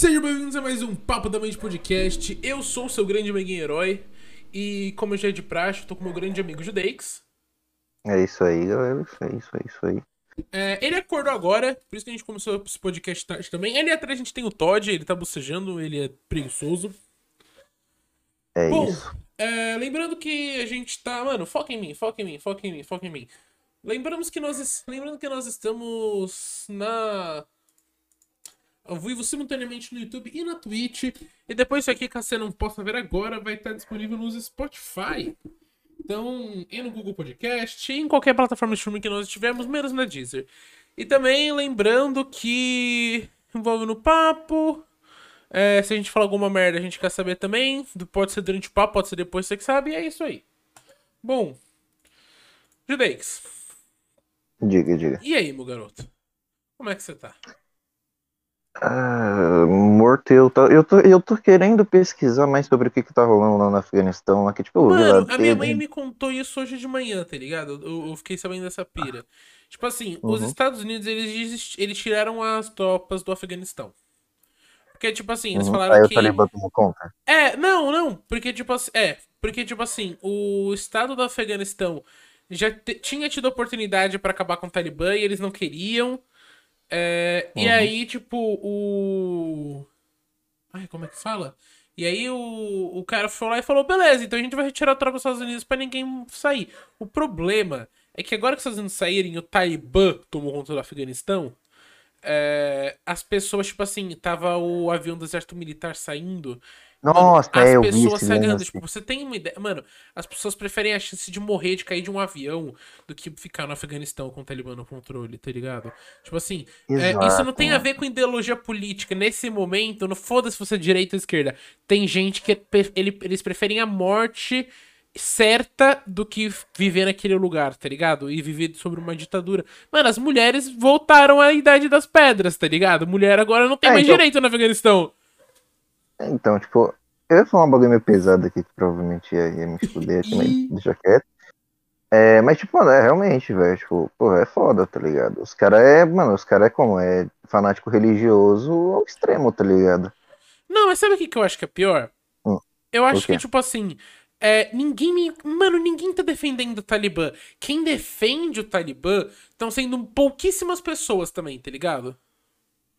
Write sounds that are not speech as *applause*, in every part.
Sejam bem-vindos a mais um Papo da Mente Podcast. Eu sou o seu grande amiguinho herói. E como já é de praxe, eu tô com meu grande amigo Judeix. É isso aí, galera. Isso aí, isso aí, isso aí. É, ele acordou agora, por isso que a gente começou esse podcast tarde também. Ali atrás a gente tem o Todd, ele tá bocejando, ele é preguiçoso. É Bom, isso. é, lembrando que a gente tá. Mano, foca em mim, foca em mim, foca em mim, foca em mim. Lembramos que nós, lembrando que nós estamos na. Ao vivo simultaneamente no YouTube e na Twitch. E depois isso aqui, caso você não possa ver agora, vai estar disponível nos Spotify. Então, e no Google Podcast, em qualquer plataforma de streaming que nós estivermos, menos na Deezer. E também lembrando que envolve no papo. É, se a gente falar alguma merda, a gente quer saber também. Pode ser durante o papo, pode ser depois, você que sabe, e é isso aí. Bom, Judeix, Diga, diga. e aí, meu garoto? Como é que você tá? Ah, morto, eu tô, eu, tô, eu tô querendo pesquisar mais sobre o que que tá rolando lá no Afeganistão. Lá, que, tipo, Mano, lá a minha mãe me contou isso hoje de manhã, tá ligado? Eu, eu fiquei sabendo dessa pira. Tipo assim, os Uhum. Estados Unidos, eles, eles tiraram as tropas do Afeganistão. Porque, tipo assim, eles Uhum. falaram Aí o que. Talibã tomou conta. É, não, não. Porque, tipo assim. É, porque, tipo assim, o Estado do Afeganistão já tinha tido oportunidade pra acabar com o Talibã e eles não queriam. É, E Uhum. aí, tipo, o. Ai, como é que fala? E aí o, o cara foi lá e falou: beleza, então a gente vai retirar a tropa dos Estados Unidos pra ninguém sair. O problema é que agora que os Estados Unidos saírem o Talibã tomou conta do Afeganistão, é, as pessoas, tipo assim, tava o avião do exército militar saindo. Nossa, as é, vi pessoas agarrando. lance. Tipo, você tem uma ideia. Mano, as pessoas preferem a chance de morrer, de cair de um avião, do que ficar no Afeganistão com o Talibã no controle, tá ligado? Tipo assim, é, isso não tem a mano. ver com ideologia política. Nesse momento, não foda-se você é direita ou esquerda. Tem gente que pre- ele- eles preferem a morte certa do que viver naquele lugar, tá ligado? E viver sobre uma ditadura. Mano, as mulheres voltaram à idade das pedras, tá ligado? Mulher agora não tem É, mais então- direito no Afeganistão. Então, tipo, eu ia falar um bagulho meio pesado aqui, que provavelmente ia, ia me fuder aqui, mas *laughs* deixa quieto. É, mas, tipo, mano, é realmente, velho, tipo, pô, é foda, tá ligado? Os caras é, mano, os caras é como? É fanático religioso ao extremo, tá ligado? Não, mas sabe o que, que eu acho que é pior? Hum, eu acho que, tipo assim, é, ninguém me. Mano, ninguém tá defendendo o Talibã. Quem defende o Talibã estão sendo pouquíssimas pessoas também, tá ligado?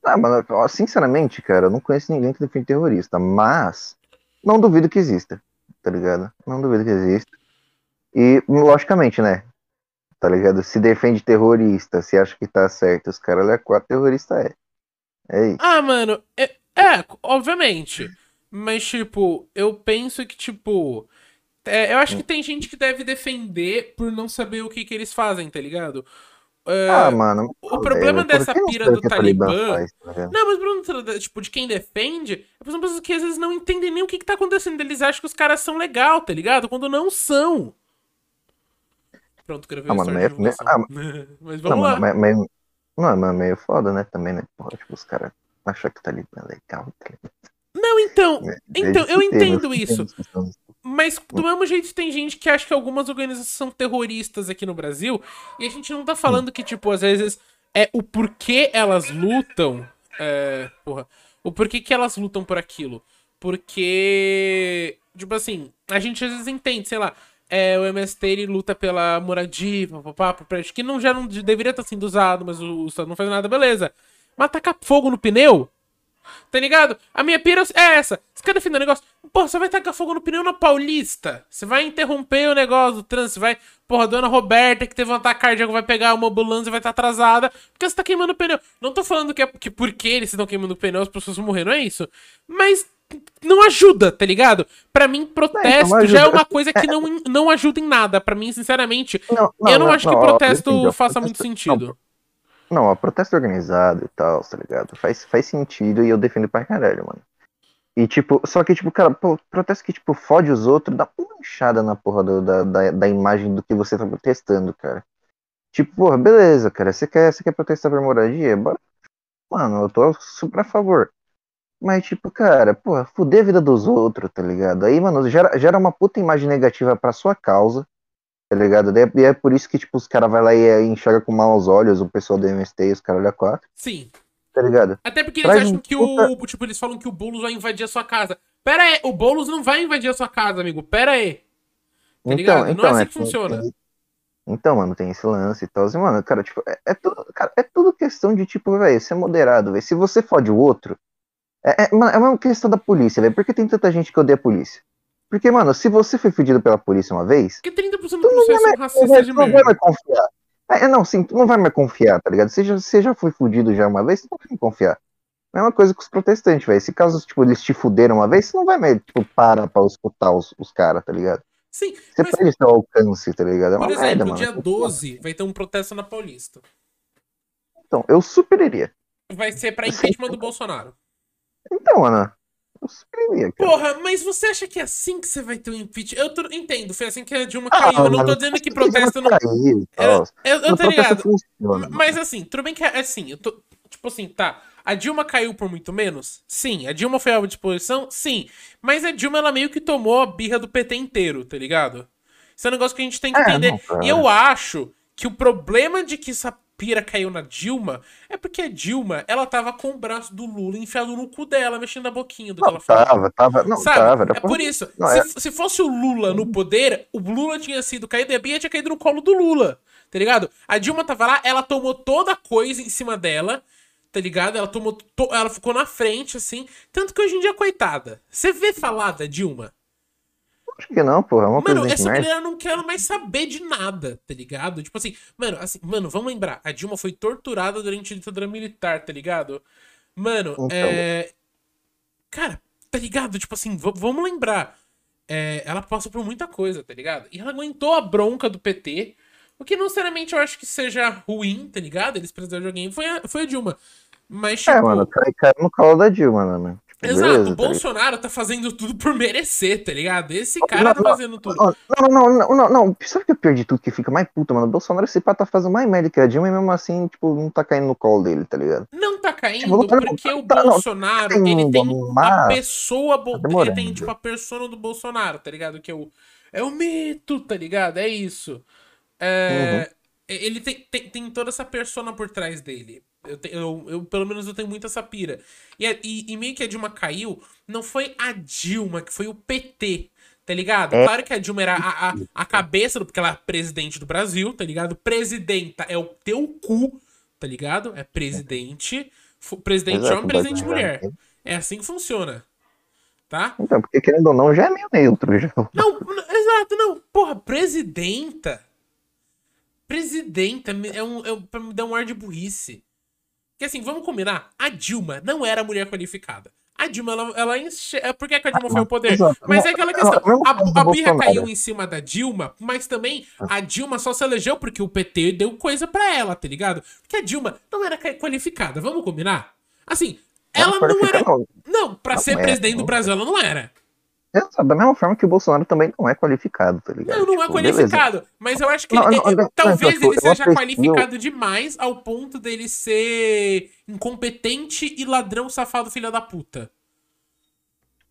Ah, mano, sinceramente, cara, eu não conheço ninguém que defende terrorista, mas não duvido que exista, tá ligado? Não duvido que exista. E, logicamente, né? Tá ligado? Se defende terrorista, se acha que tá certo, os caras é quatro terrorista é. É isso. Ah, mano, é, é, obviamente. Mas, tipo, eu penso que, tipo. é, eu acho que tem gente que deve defender por não saber o que, que eles fazem, tá ligado? É, Ah, mano. o problema por dessa não pira do o o Talibã- faz, tá? Não, mas Bruno, tipo, de quem defende, são pessoas que às vezes não entendem nem o que, que tá acontecendo. Eles acham que os caras são legal, tá ligado? Quando não são. Pronto, gravei Ah, mano, história de mas- divulgação. *laughs* Mas Não, vamos lá. mano, mas, mas- não, mas meio foda, né? Também, né? Porra, tipo, os caras acham que Talibã é legal. Tá ligado? Não, então, É, então, é eu entendo isso. Mas do mesmo jeito tem gente que acha que algumas organizações são terroristas aqui no Brasil. E a gente não tá falando que, tipo, às vezes é o porquê elas lutam. É, porra. O porquê que elas lutam por aquilo. Porque. Tipo assim, a gente às vezes entende, sei lá. É, o MST ele luta pela moradia, papapá, que não, já não deveria estar sendo usado, mas o, o Estado não faz nada, beleza. Mas tacar fogo no pneu? Tá ligado? A minha pira é essa. Você quer defender o negócio? Porra, você vai tacar fogo no pneu na Paulista. Você vai interromper o negócio do trânsito. Vai. Porra, dona Roberta, que teve um ataque cardíaco, vai pegar uma ambulância e vai estar atrasada. Porque você tá queimando o pneu. Não tô falando que é que porque eles estão queimando o pneu, as pessoas morrer, não é isso. Mas não ajuda, tá ligado? Pra mim, protesto não já é uma coisa que não, não ajuda em nada. Pra mim, sinceramente, Não, eu não, acho que protesto faça muito sentido. Não, ó, protesto organizado e tal, tá ligado? Faz, faz sentido e eu defendo pra caralho, mano. E tipo, só que, tipo, cara, pô, protesto que, tipo, fode os outros, dá uma manchada na porra do- da, da, da imagem do que você tá protestando, cara. Tipo, porra, beleza, cara, você quer, você quer protestar por moradia? Bora. Mano, eu tô super a favor. Mas, tipo, cara, porra, fuder a vida dos outros, tá ligado? Aí, mano, gera, gera uma puta imagem negativa pra sua causa, tá ligado? Daí- E é por isso que, tipo, os caras vai lá e, e enxerga com maus olhos o pessoal do MST e os caras olham quatro. Sim. tá ligado? Até porque eles Traz acham que puta- o. Tipo, eles falam que o Boulos vai invadir a sua casa. Pera aí, o Boulos não vai invadir a sua casa, amigo. Pera aí. Tá ligado? Não é assim que tem- funciona. tem- Então, mano, tem esse lance e tal. E, mano, cara, tipo, é, é tudo, cara, é tudo questão de, tipo, velho, ser moderado, velho. Se você fode o outro, é, é, é uma questão da polícia, velho. Por que tem tanta gente que odeia a polícia? Porque, mano, se você foi fudido pela polícia uma vez, Porque 30% do processo é racista de não vai mais confiar. É, não, sim, tu não vai mais confiar, tá ligado? Você já, você já foi fudido já uma vez, tu não vai mais confiar. Mesma coisa com os protestantes, velho. Se caso, tipo, eles te fuderam uma vez, você não vai mais, tipo, para pra escutar os, os caras, tá ligado? Sim, Você mas, perde seu alcance, tá ligado? É uma por exemplo, merda, mano. dia 12 vai ter um protesto na Paulista. Então, eu super iria. Vai ser pra impeachment do Bolsonaro. Então, Ana, eu cara. Porra, mas você acha que é assim que você vai ter um impeachment? Eu tô- entendo, foi assim que a Dilma Ah, caiu. Eu não tô dizendo que protesto não. caiu tal. Eu, eu No tô ligado. funciona, Mas assim, tudo bem que é assim, eu tô. Tipo assim, tá. A Dilma caiu por muito menos? Sim. A Dilma foi alvo de exposição? Sim. Mas a Dilma, ela meio que tomou a birra do PT inteiro, tá ligado? Isso é um negócio que a gente tem que É, entender. não, e eu acho que o problema de que essa pira caiu na Dilma é porque a Dilma, ela tava com o braço do Lula enfiado no cu dela, mexendo a boquinha do que Não, ela falou. tava, tava. Não, Sabe? tava. Era é por isso. Não, se, é- se fosse o Lula no poder, o Lula tinha sido caído e a Bia tinha caído no colo do Lula. Tá ligado? A Dilma tava lá, ela tomou toda a coisa em cima dela. Tá ligado? Ela tomou. to- Ela ficou na frente, assim. Tanto que hoje em dia, coitada. Você vê falar da Dilma? Acho que não, porra. É uma Mano, essa mulher não quer mais saber de nada, tá ligado? Tipo assim, mano, assim, mano, vamos lembrar, a Dilma foi torturada durante a ditadura militar, tá ligado? Mano, Então. é. Cara, tá ligado? Tipo assim, vamos lembrar. É, ela passou por muita coisa, tá ligado? E ela aguentou a bronca do PT. O que não necessariamente eu acho que seja ruim, tá ligado? Eles precisaram de alguém. Foi a, foi a Dilma. Mas, tipo. É, mano, cai, cai no colo da Dilma, né? Tipo, Exato, beleza, o tá ligado? Bolsonaro tá fazendo tudo por merecer, tá ligado? Esse Não, cara tá não, fazendo tudo. Não, não, não, não, não, não. Sabe o que é pior de tudo que fica mais puta, mano? O Bolsonaro, esse pá tá fazendo mais merda que a Dilma e mesmo assim, tipo, não tá caindo no colo dele, tá ligado? Não tá caindo Tipo, tá- porque o tá- não, Bolsonaro, tá ele tem a mas pessoa, bo- tá ele tem tipo a persona do Bolsonaro, tá ligado? Que é o é o mito, tá ligado? É isso. É, Uhum. ele tem, tem, tem toda essa persona por trás dele. Eu, te- eu, eu, pelo menos eu tenho muito essa pira. E, a- e, e meio que a Dilma caiu, não foi a Dilma, que foi o PT, tá ligado? É. Claro que a Dilma era a, a, a cabeça, do, porque ela é presidente do Brasil, tá ligado? Presidenta é o teu cu, tá ligado? É presidente. Presidente Exato, homem, presidente mulher. É assim que funciona. Tá? Então, porque querendo ou não, já é meio neutro já. Não, exato, não. Porra, presidenta. Presidenta é um, é um, pra me dar um ar de burrice. Porque assim, vamos combinar. A Dilma não era mulher qualificada. A Dilma, ela, ela enche... é Por que, que a Dilma foi ao poder? Exato. Mas é aquela questão. A, a birra caiu em cima da Dilma, mas também a Dilma só se elegeu porque o PT deu coisa pra ela, tá ligado? Porque a Dilma não era ca- qualificada. Vamos combinar? Assim, ela não era. não. Não, pra Não ser é, presidente do. Brasil, ela não era. Exato, da mesma forma que o Bolsonaro também não é qualificado, tá ligado? Não, não é Tipo, beleza. qualificado. Mas eu acho que Não, ele- não, não, talvez não, ele eu seja qualificado demais ao ponto dele ser incompetente e ladrão safado filha da puta.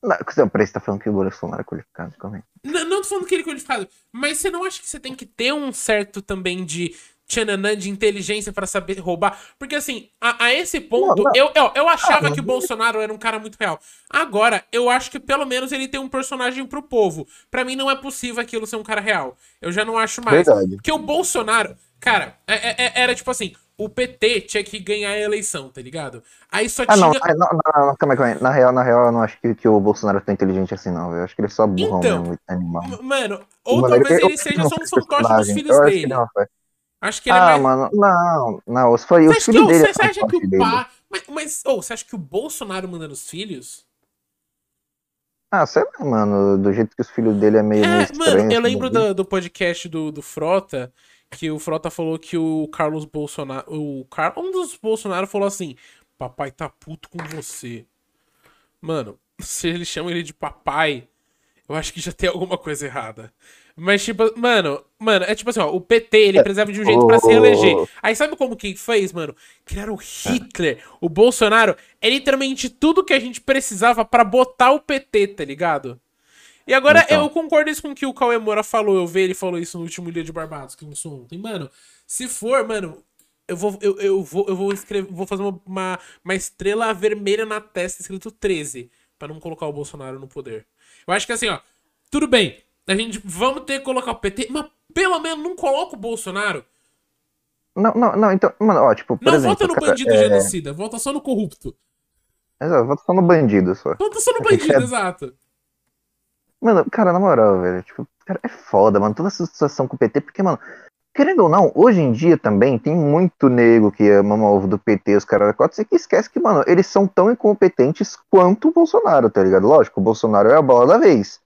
Não, você parece que tá falando que o Bolsonaro é qualificado, calma aí. N- não tô falando que ele é qualificado, mas você não acha que você tem que ter um certo também de tchananã, de inteligência pra saber roubar? Porque assim, a, a esse ponto, Não, não. Eu, eu, eu achava Ah, que o Bolsonaro era um cara muito real. Agora, eu acho que pelo menos ele tem um personagem pro povo. Pra mim não é possível aquilo ser um cara real. Eu já não acho mais. Verdade. Porque o Bolsonaro, cara, é- é- é- era tipo assim, o PT tinha que ganhar a eleição, tá ligado? Aí só Ah, não, tinha. ah, não, não, não, calma calma aí. Na real, na real, eu não acho que, que o Bolsonaro é tão inteligente assim, não. Eu acho que ele é só burrão Então, mesmo, animal. M- Mano, ou Mano, talvez ele eu seja não só um fantoche dos filhos dele. Acho que ele é Ah, mais. mano, não, não, se foi Você o acha, que, filho ô, dele. você é acha que o pai. Mas, mas ô, você acha que o Bolsonaro manda nos filhos? Ah, sei lá, mano, do jeito que os filhos dele é meio, meio É, estranho. mano, eu lembro do, do podcast do, do Frota, que o Frota falou que o Carlos Bolsonaro. O Car... Um dos Bolsonaro falou assim: Papai tá puto com você. Mano, *laughs* se ele chama ele de papai, eu acho que já tem alguma coisa errada. Mas, tipo, mano, mano, é tipo assim, ó, o PT, ele precisava de um jeito pra se eleger. Aí sabe como que fez, mano? Criaram o Hitler. O Bolsonaro é literalmente tudo que a gente precisava pra botar o PT, tá ligado? E agora Então. eu concordo isso com o que o Cauê Moura falou. Eu vi ele falou isso no último dia de Barbados, que lançou ontem. Mano, se for, mano, eu vou, eu, eu vou, eu vou escrever, vou fazer uma, uma, uma estrela vermelha na testa escrito 13, para não colocar o Bolsonaro no poder. Eu acho que assim, ó, tudo bem, a gente vamos ter que colocar o PT, mas pelo menos não coloca o Bolsonaro. Não, não, não, então, mano, ó, tipo, por não exemplo, vota no bandido é... genocida, vota só no corrupto. Exato, vota só no bandido só. Vota só no bandido, exato. Mano, cara, na moral, velho, tipo, cara, é foda, mano, toda essa situação com o PT, porque, mano, querendo ou não, hoje em dia também tem muito nego que ama o ovo do PT, os caras da Cota, que esquece que, mano, eles são tão incompetentes quanto o Bolsonaro, tá ligado? Lógico, o Bolsonaro é a bola da vez.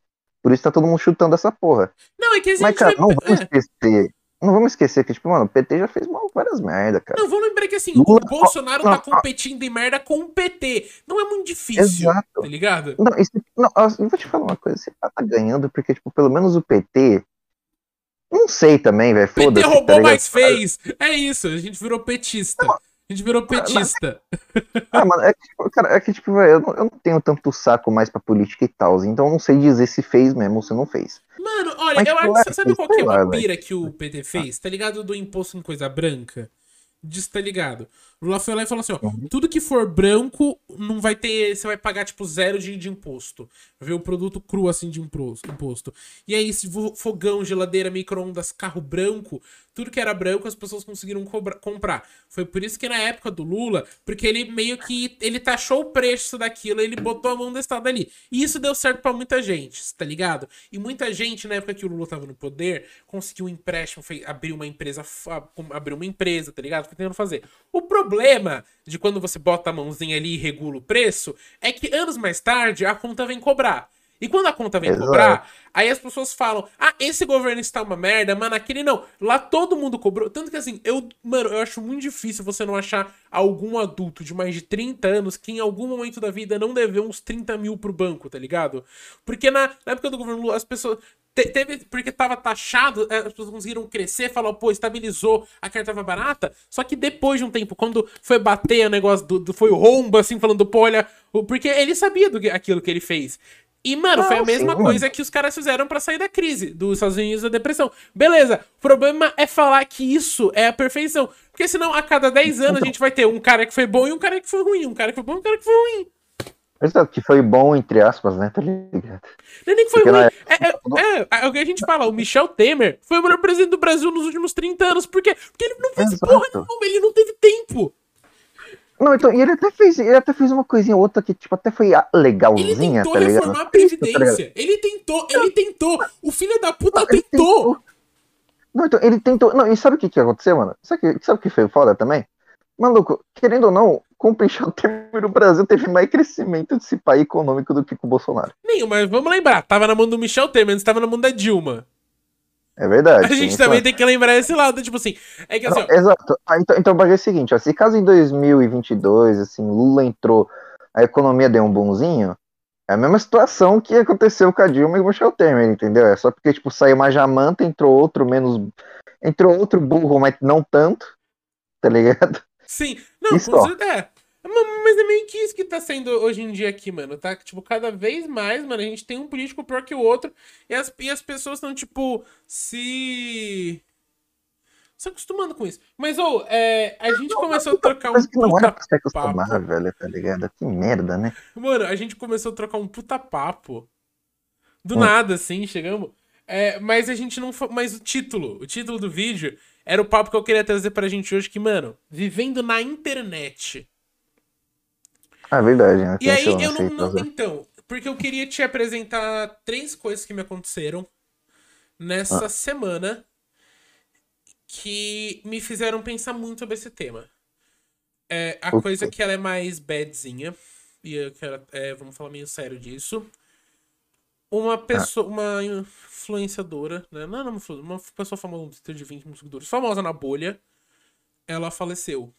Por isso tá todo mundo chutando essa porra. Não, é que a gente Mas, cara, não vamos é. esquecer. Não vamos esquecer que, tipo, mano, o PT já fez mal várias merda, cara. Não, vamos lembrar que assim, Lula- o Bolsonaro não, tá competindo em merda com o PT. Não é muito difícil, Exato. tá ligado? Não, isso, não, eu vou te falar uma coisa, você tá ganhando porque, tipo, pelo menos o PT. Não sei também, velho. PT Foda-se. roubou, tá mas fez. É isso, a gente virou petista. A gente virou petista. Ah, mano, é que, tipo, cara, é que, tipo, velho, eu, não- eu não tenho tanto saco mais pra política e tal, então eu não sei dizer se fez mesmo ou se não fez. Mano, olha, Mas, eu tipo, acho é, sabe qual que é uma pira que o PT fez? Tá ligado do imposto em coisa branca? Diz, tá ligado? Lula foi lá e falou assim, ó, Uhum. tudo que for branco não vai ter, você vai pagar tipo zero de, de imposto. Vai ver o produto cru assim de imposto. E aí, se fogão, geladeira, micro-ondas, carro branco, tudo que era branco as pessoas conseguiram comprar. Foi por isso que na época do Lula, porque ele meio que ele taxou o preço daquilo, ele botou a mão do Estado ali. E isso deu certo pra muita gente, tá ligado? E muita gente, na época que o Lula tava no poder, conseguiu um empréstimo, fez, abriu uma empresa, abriu uma empresa, tá ligado? Foi tentando fazer. O problema de quando você bota a mãozinha ali e regula o preço é que anos mais tarde a conta vem cobrar. E quando a conta vem Exato. cobrar, aí as pessoas falam: ah, esse governo está uma merda, mas naquele não. Lá todo mundo cobrou. Tanto que assim, eu, mano, eu acho muito difícil você não achar algum adulto de mais de 30 anos que em algum momento da vida não deveu uns 30 mil pro banco, tá ligado? Porque na, na época do governo Lula, as pessoas. Te- teve, porque tava taxado, é, as pessoas conseguiram crescer, falou, pô, estabilizou, a carta tava barata. Só que depois de um tempo, quando foi bater o negócio do, do- foi o rombo, assim, falando, pô, olha. Porque ele sabia do que, aquilo que ele fez. E, mano, Não, foi a mesma sim, coisa que os caras fizeram pra sair da crise dos Estados Unidos da depressão. Beleza, o problema é falar que isso é a perfeição. Porque senão, a cada 10 anos, a gente vai ter um cara que foi bom e um cara que foi ruim. Um cara que foi bom e um cara que foi ruim. Exato, que foi bom, entre aspas, né, tá ligado? Não é nem que foi Porque ruim. na É, é, é, é o que a gente fala, o Michel Temer foi o melhor presidente do Brasil nos últimos 30 anos. Por quê? Porque ele não fez Exato. porra nenhuma, ele não teve tempo. Não, então, e ele até fez, ele até fez uma coisinha ou outra que, tipo, até foi ah, Ele legalzinha, tentou tá reformar a Isso, tá? Previdência. Ele tentou, ele tentou. O filho da puta Não, ele tentou. Não, então, ele tentou. Não, e sabe o que que aconteceu, mano? Sabe o que, sabe o que foi foda também? Maluco, querendo ou não, com o Michel Temer, o Brasil teve mais crescimento desse país econômico do que com o Bolsonaro. Nenhum, mas vamos lembrar, tava na mão do Michel Temer, antes tava na mão da Dilma. É verdade. A gente sim, também tem que lembrar esse lado, tipo assim, é que assim, Não, ó, exato. Ah, então, então o é o seguinte, ó, se caso em 2022, assim, Lula entrou, a economia deu um bonzinho, é a mesma situação que aconteceu com a Dilma e o Michel Temer, entendeu? É só porque, tipo, saiu uma jamanta, entrou outro menos... Entrou outro burro, mas não tanto, tá ligado? Sim, não, Isso, com ó. certeza, é. Ma- Mas é meio que isso que tá sendo hoje em dia aqui, mano, tá? Tipo, cada vez mais, mano, a gente tem um político pior que o outro e as, e as pessoas estão, tipo, se... Se acostumando com isso. Mas, ô, é, a gente começou a trocar um que não era pra se acostumar, papo. velho, tá ligado? Que merda, né? Mano, a gente começou a trocar um puta papo. Do Hum. nada, assim, chegamos. É, mas a gente não. Mas o título, o título do vídeo era o papo que eu queria trazer pra gente hoje, que, mano, vivendo na internet. Ah, é verdade, né? E aí eu não, não-? Então, porque eu queria te apresentar três coisas que me aconteceram nessa semana que me fizeram pensar muito sobre esse tema. É, a Ok. coisa que ela é mais badzinha, e eu quero, é, vamos falar meio sério disso. Uma pessoa, uma influenciadora, né? Não, não, uma pessoa famosa no Twitter de 20 mil seguidores, famosa na bolha, ela faleceu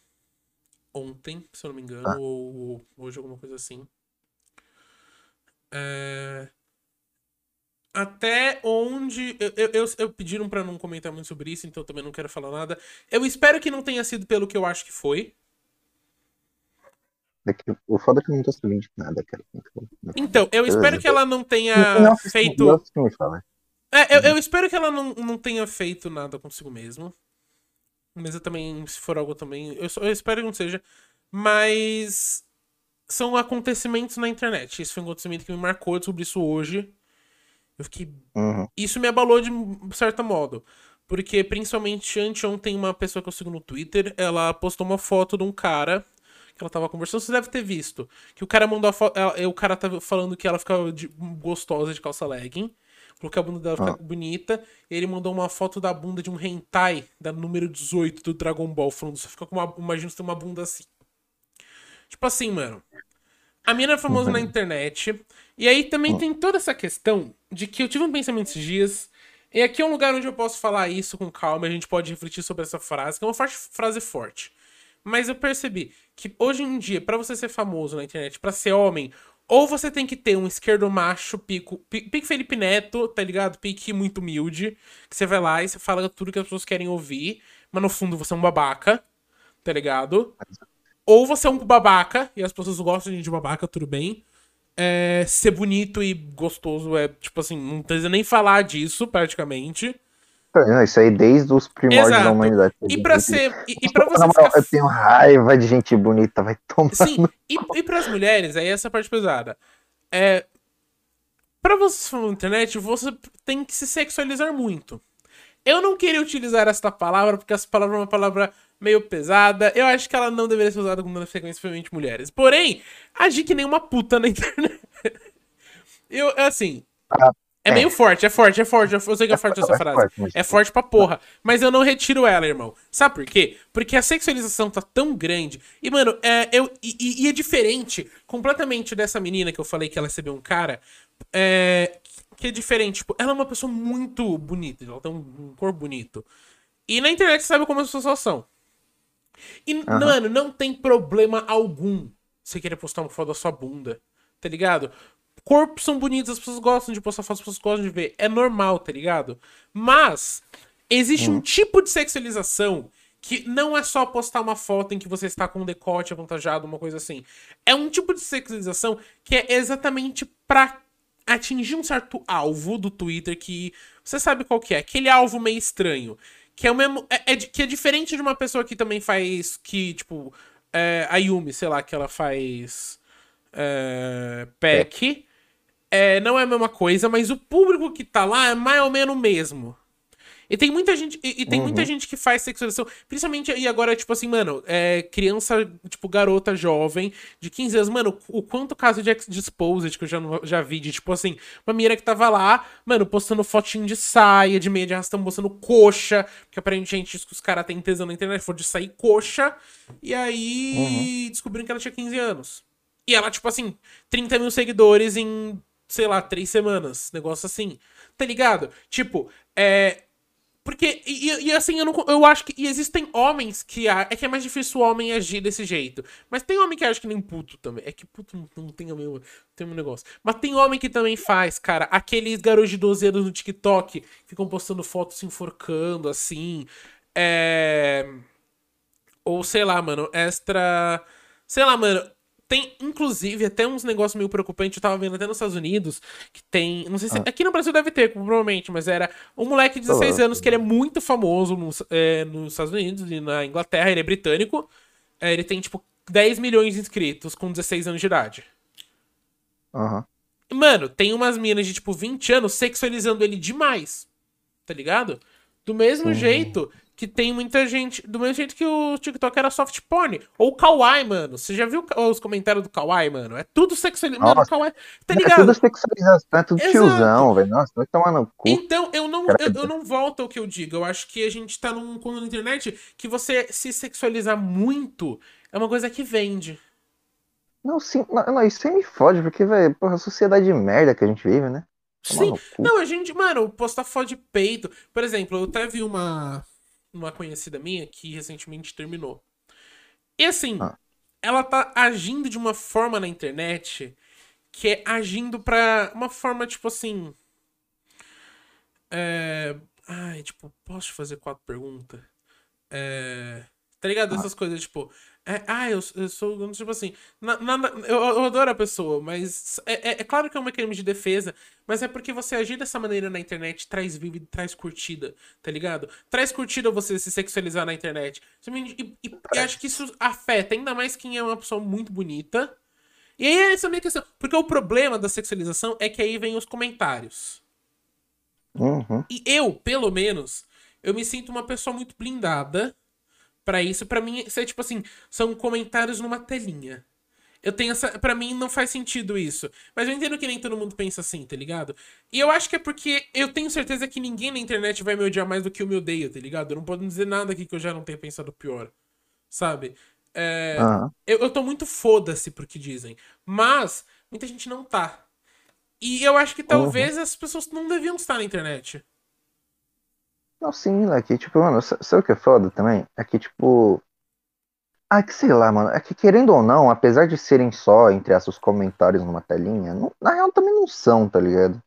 ontem, se eu não me engano, Ah. ou hoje, alguma coisa assim. É, Até onde. Eu, eu, eu- eu pediram pra não comentar muito sobre isso, então eu também não quero falar nada. Eu espero que não tenha sido pelo que eu acho que foi. O foda é que eu não tô sabendo de nada, cara. Então, eu espero que ela não tenha feito. É, eu, eu espero que ela não, não tenha feito nada consigo mesmo. Mas eu também, se for algo também. Eu, eu espero que não seja. Mas. São acontecimentos na internet. Isso foi um acontecimento que me marcou sobre isso hoje. Eu fiquei. Uhum. Isso me abalou de certo modo. Porque, principalmente, anteontem, uma pessoa que eu sigo no Twitter, ela postou uma foto de um cara que ela tava conversando, você deve ter visto. Que o cara mandou a foto. O cara tava falando que ela ficava de, gostosa de calça legging. Falou que a bunda dela fica Ah. bonita. E ele mandou uma foto da bunda de um hentai, da número 18 do Dragon Ball. Falando, você fica com uma. Imagina você ter uma bunda assim. Tipo assim, mano. A mina é famosa na internet. E aí também tem toda essa questão de que eu tive um pensamento esses dias. E aqui é um lugar onde eu posso falar isso com calma. A gente pode refletir sobre essa frase, que é uma frase forte. Mas eu percebi que hoje em dia, pra você ser famoso na internet, pra ser homem, ou você tem que ter um esquerdo macho, pico, pi- pique Felipe Neto, tá ligado? Pique muito humilde, que você vai lá e você fala tudo que as pessoas querem ouvir, mas no fundo você é um babaca, tá ligado? Ou você é um babaca, e as pessoas gostam de babaca, tudo bem. É, ser bonito e gostoso é, tipo assim, não precisa nem falar disso, praticamente. Não, Isso aí desde os primórdios Exato. da humanidade. E pra ser. E, e pra Na você ficar eu tenho raiva de gente bonita, vai tomar. Sim, e, e pras mulheres, aí essa parte pesada. É. Pra você falar na internet, você tem que se sexualizar muito. Eu não queria utilizar esta palavra, porque essa palavra é uma palavra meio pesada. Eu acho que ela não deveria ser usada com tanta frequência, principalmente mulheres. Porém, agir que nem uma puta na *laughs* internet. Eu, assim. Ah, É é. meio forte, é forte, é forte. Eu sei que é forte essa É frase. É forte pra porra. Mas eu não retiro ela, irmão. Sabe por quê? Porque a sexualização tá tão grande. E, mano, é, eu, e, e- é diferente completamente dessa menina que eu falei que ela recebeu um cara. É, que é diferente. Tipo, ela é uma pessoa muito bonita. Ela tem um, um corpo bonito. E na internet você sabe como as pessoas são. E, mano, não tem problema algum você querer postar uma foto da sua bunda. Tá ligado? Corpos são bonitos, as pessoas gostam de postar fotos, as pessoas gostam de ver. É normal, tá ligado? Mas existe um tipo de sexualização que não é só postar uma foto em que você está com um decote avantajado, uma coisa assim. É um tipo de sexualização que é exatamente pra atingir um certo alvo do Twitter que você sabe qual que é, aquele alvo meio estranho. Que é o mesmo. É, é que é diferente de uma pessoa que também faz. Que, tipo. É, a Yumi, sei lá, que ela faz. É, pack. É, não é a mesma coisa, mas o público que tá lá é mais ou menos o mesmo. E tem muita gente, e, e tem muita gente que faz sexualização, principalmente aí agora, tipo assim, mano, é, criança, tipo, garota jovem, de 15 anos, mano, o quanto caso de Exposed que eu já, já vi, de tipo assim, uma menina que tava lá, mano, postando fotinho de saia, de meia de arrastão, mostrando coxa, porque aparentemente isso que os caras têm tesão na internet for de sair coxa, e aí descobriram que ela tinha 15 anos. E ela, tipo assim, 30 mil seguidores em, sei lá, três semanas. Negócio assim. Tá ligado? Tipo, é. Porque, e, e- assim, eu, não, eu acho que e existem homens que. É que é mais difícil o homem agir desse jeito. Mas tem homem que age que nem puto também. É que puto não, não tem o mesmo, tem mesmo negócio. Mas tem homem que também faz, cara. Aqueles garotos de 12 anos no TikTok ficam postando fotos se enforcando, assim. É. Ou sei lá, mano, extra. Sei lá, mano. Tem, inclusive, até uns negócios meio preocupantes. Eu tava vendo até nos Estados Unidos. Que tem. Não sei se. Aqui no Brasil deve ter, provavelmente, mas era um moleque de 16 anos que ele é muito famoso nos, é, nos Estados Unidos e na Inglaterra. Ele é britânico. É, ele tem, tipo, 10 milhões de inscritos com 16 anos de idade. Aham. Mano, tem umas minas de, tipo, 20 anos sexualizando ele demais. Tá ligado? Do mesmo jeito que tem muita gente. Do mesmo jeito que o TikTok era soft porn. Ou Kawaii, mano. Você já viu os comentários do Kawaii, mano? É tudo sexualizado. Mano. Kawaii. Tá É ligado? tudo sexualização, é tudo Exato. tiozão, velho. Nossa, vai tomar no cu. Então, eu não, eu, eu não volto ao que eu digo. Eu acho que a gente tá num ponto na internet que você se sexualizar muito é uma coisa que vende. Não, sim, não, não, isso aí me fode, porque, velho, porra, a sociedade de merda que a gente vive, né? Tomar Sim. Não, a gente, mano, postar foto de peito. Por exemplo, eu até vi uma, uma conhecida minha que recentemente terminou. E assim, Ah. ela tá agindo de uma forma na internet que é agindo pra uma forma, tipo assim. É. Ai, tipo, posso te fazer quatro perguntas? É. Tá ligado? Essas coisas, tipo. É, ah, eu, eu sou. Tipo assim. Na, na, eu, eu adoro a pessoa, mas. É, é- é claro que é um mecanismo de defesa, mas é porque você agir dessa maneira na internet traz view traz curtida, tá ligado? Traz curtida você se sexualizar na internet. E, e, e acho que isso afeta ainda mais quem é uma pessoa muito bonita. E aí essa é a minha questão. Porque o problema da sexualização é que aí vem os comentários. Uhum. E eu, pelo menos, eu me sinto uma pessoa muito blindada pra isso. Pra mim, isso é tipo assim, são comentários numa telinha. Eu tenho essa. Pra mim não faz sentido isso. Mas eu entendo que nem todo mundo pensa assim, tá ligado? E eu acho que é porque eu tenho certeza que ninguém na internet vai me odiar mais do que eu me odeio, tá ligado? Eu não posso dizer nada aqui que eu já não tenha pensado pior. Sabe? É, eu, eu tô muito foda-se pro que dizem. Mas muita gente não tá. E eu acho que talvez as pessoas não deviam estar na internet. Não, sim, é que, tipo, mano, sa- sabe o que é foda também? É que, tipo. Ah, que sei lá, mano. É que querendo ou não, apesar de serem só, entre aspas, comentários numa telinha, não- na real também não são, tá ligado?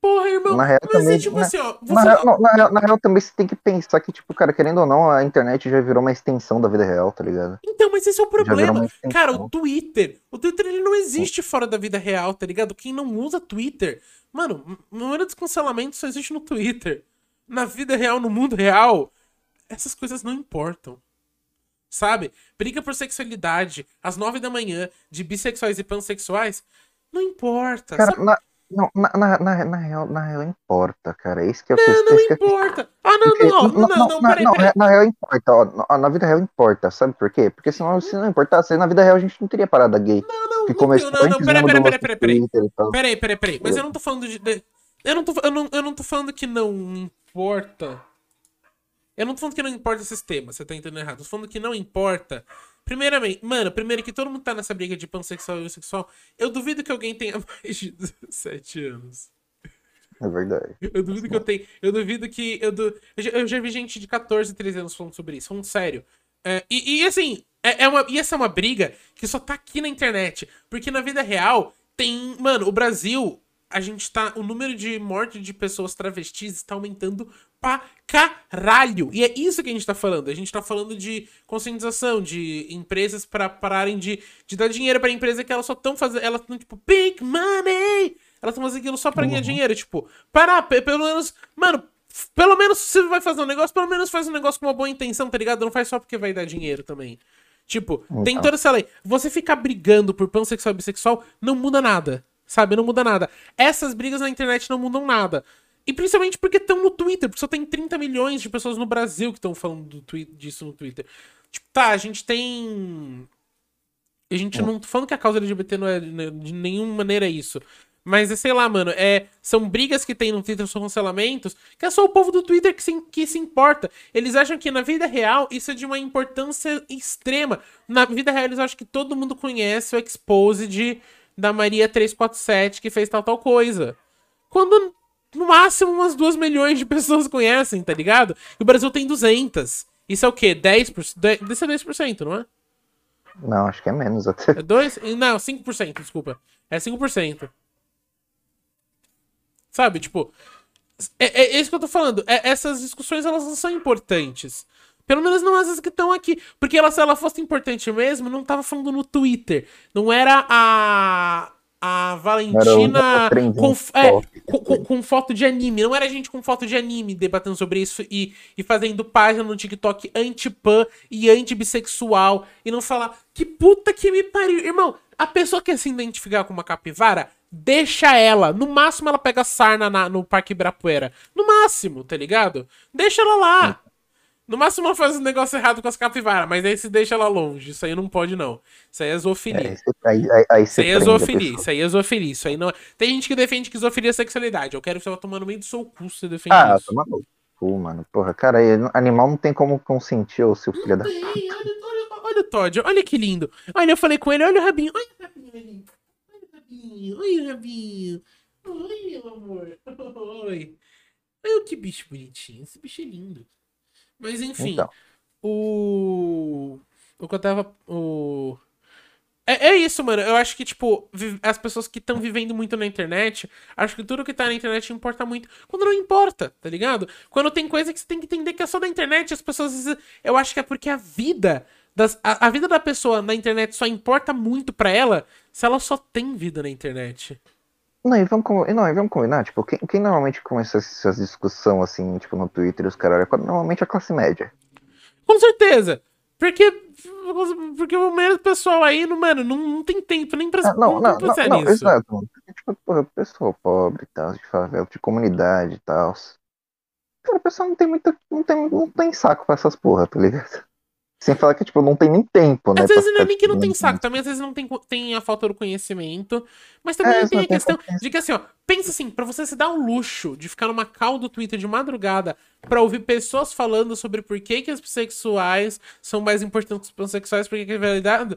Porra, irmão. Na real mas também- é tipo na- assim, ó. Na real, não, na, real, na real também você tem que pensar que, tipo, cara, querendo ou não, a internet já virou uma extensão da vida real, tá ligado? Então, mas esse é o problema. Cara, o Twitter. O Twitter ele não existe fora da vida real, tá ligado? Quem não usa Twitter. Mano, a maioria dos cancelamentos só existe no Twitter. Na vida real, no mundo real, essas coisas não importam. Sabe? Briga por sexualidade às nove da manhã de bissexuais e pansexuais. Não importa. Cara, sabe? na, não, na, na, na, na real, na real importa, cara. Isso que é o que Não, não isso que é- importa. Ah, não, não, não, não, não, peraí, não, peraí. na real importa, ó, na- vida real importa, sabe por quê? Porque senão, se não importasse, na vida real a gente não teria parada gay. Não, não, que não, começou não, não, peraí, peraí, peraí, peraí. Peraí, peraí, peraí. Mas eu não tô falando de. Eu, não tô, eu, não, eu não tô falando que não importa. Eu não tô falando que não importa esses temas, você tá entendendo errado. Eu tô falando que não importa. Primeiramente, mano, primeiro que todo mundo tá nessa briga de pansexual e homossexual. Eu duvido que alguém tenha *laughs* mais de 17 anos. É verdade. Eu duvido que eu tenha. Eu duvido que. Eu, du- eu, já, eu já vi gente de 14, 13 anos falando sobre isso. Falando sério. É, e, e, assim, é, é uma, e essa é uma briga que só tá aqui na internet. Porque na vida real tem. Mano, o Brasil. A gente tá. O número de mortes de pessoas travestis está aumentando pra caralho. E é isso que a gente tá falando. A gente tá falando de conscientização, de empresas para pararem de, de dar dinheiro pra empresa que elas só estão fazendo. Elas estão, tipo, big money! Elas estão fazendo aquilo só pra ganhar dinheiro. Tipo, parar, pe- pelo menos. Mano, pelo menos se você vai fazer um negócio, pelo menos faz um negócio com uma boa intenção, tá ligado? Não faz só porque vai dar dinheiro também. Tipo, tem Então. toda essa lei. Você ficar brigando por pansexual e bissexual não muda nada. Sabe? Não muda nada. Essas brigas na internet não mudam nada. E principalmente porque estão no Twitter, porque só tem 30 milhões de pessoas no Brasil que estão falando disso no Twitter. Tipo, tá, a gente tem. A gente não tô falando que a causa LGBT não é né, de nenhuma maneira isso. Mas é, sei lá, mano, é, são brigas que tem no Twitter, são cancelamentos, que é só o povo do Twitter que se, que se importa. Eles acham que na vida real isso é de uma importância extrema. Na vida real eles acham que todo mundo conhece o expose de, da Maria 347 que fez tal, tal coisa. Quando no máximo umas 2 milhões de pessoas conhecem, tá ligado? E o Brasil tem 200. Isso é o quê? 10%? De- Desse é 10%, não é? Não, acho que é menos até. É 2? Não, 5%, desculpa. É 5%. Sabe, tipo. É, é isso que eu tô falando. É- essas discussões, elas não são importantes. Pelo menos não essas que estão aqui. Porque ela, se ela fosse importante mesmo, não tava falando no Twitter. Não era a. A Valentina com, é, com, com- foto de anime. Não era gente com foto de anime debatendo sobre isso e, e fazendo página no TikTok anti-pan e anti-bissexual. E não falar, que puta que me pariu. Irmão, a pessoa quer se identificar com uma capivara, deixa ela. No máximo ela pega sarna na- no Parque Ibirapuera. No máximo, tá ligado? Deixa ela lá. No máximo ela faz um negócio errado com as capivaras, mas aí se deixa ela longe. Isso aí não pode, não. Isso aí é zoofilia. É, aí, aí, aí Isso aí é zoofilia, isso aí é zoofilia. Isso aí não é... Tem gente que defende que zoofilia é sexualidade. Eu quero que você vá tomar no meio do seu cu se você defende Ah, isso. toma no cu, mano. Porra, cara, animal não tem como consentir o seu filho da. Ei, olha, olha, olha o Todd, olha que lindo. Olha, eu falei com ele, olha o rabinho. Olha o rabinho ali. Olha o rabinho, olha o rabinho. Oi, meu amor. Oi. *laughs* Olha que bicho bonitinho. Esse bicho é lindo. Mas enfim, Então. o. O que eu tava. O. É, é isso, mano. Eu acho que, tipo, as pessoas que estão vivendo muito na internet, acho que tudo que tá na internet importa muito. Quando não importa, tá ligado? Quando tem coisa que você tem que entender que é só da internet, as pessoas. Eu acho que é porque a vida. Das, a, a vida da pessoa na internet só importa muito pra ela se ela só tem vida na internet. Não, e vamos, não, e vamos combinar, tipo, quem, quem normalmente começa essas discussão assim, tipo, no Twitter, os caras, normalmente é a classe média. Com certeza. Porque. Porque o meio do pessoal aí, não, mano, não, não tem tempo nem pra, Ah, não, não, não, não, nisso. exato, tipo, porra, pessoal pobre e tal, de favela, de comunidade e tal. Cara, o pessoal não tem muita. Não tem, não tem saco pra essas porra, tá ligado? Sem falar que, tipo, não tem nem tempo, né? Às vezes não é nem que não tipo, tem saco, também às vezes não tem, tem a falta do conhecimento, mas É, também isso tem a questão de que assim, ó, pensa assim, pra você se dar o luxo de ficar numa call do Twitter de madrugada pra ouvir pessoas falando sobre por que, que as bissexuais são mais importantes que os pansexuais, por que que é verdade,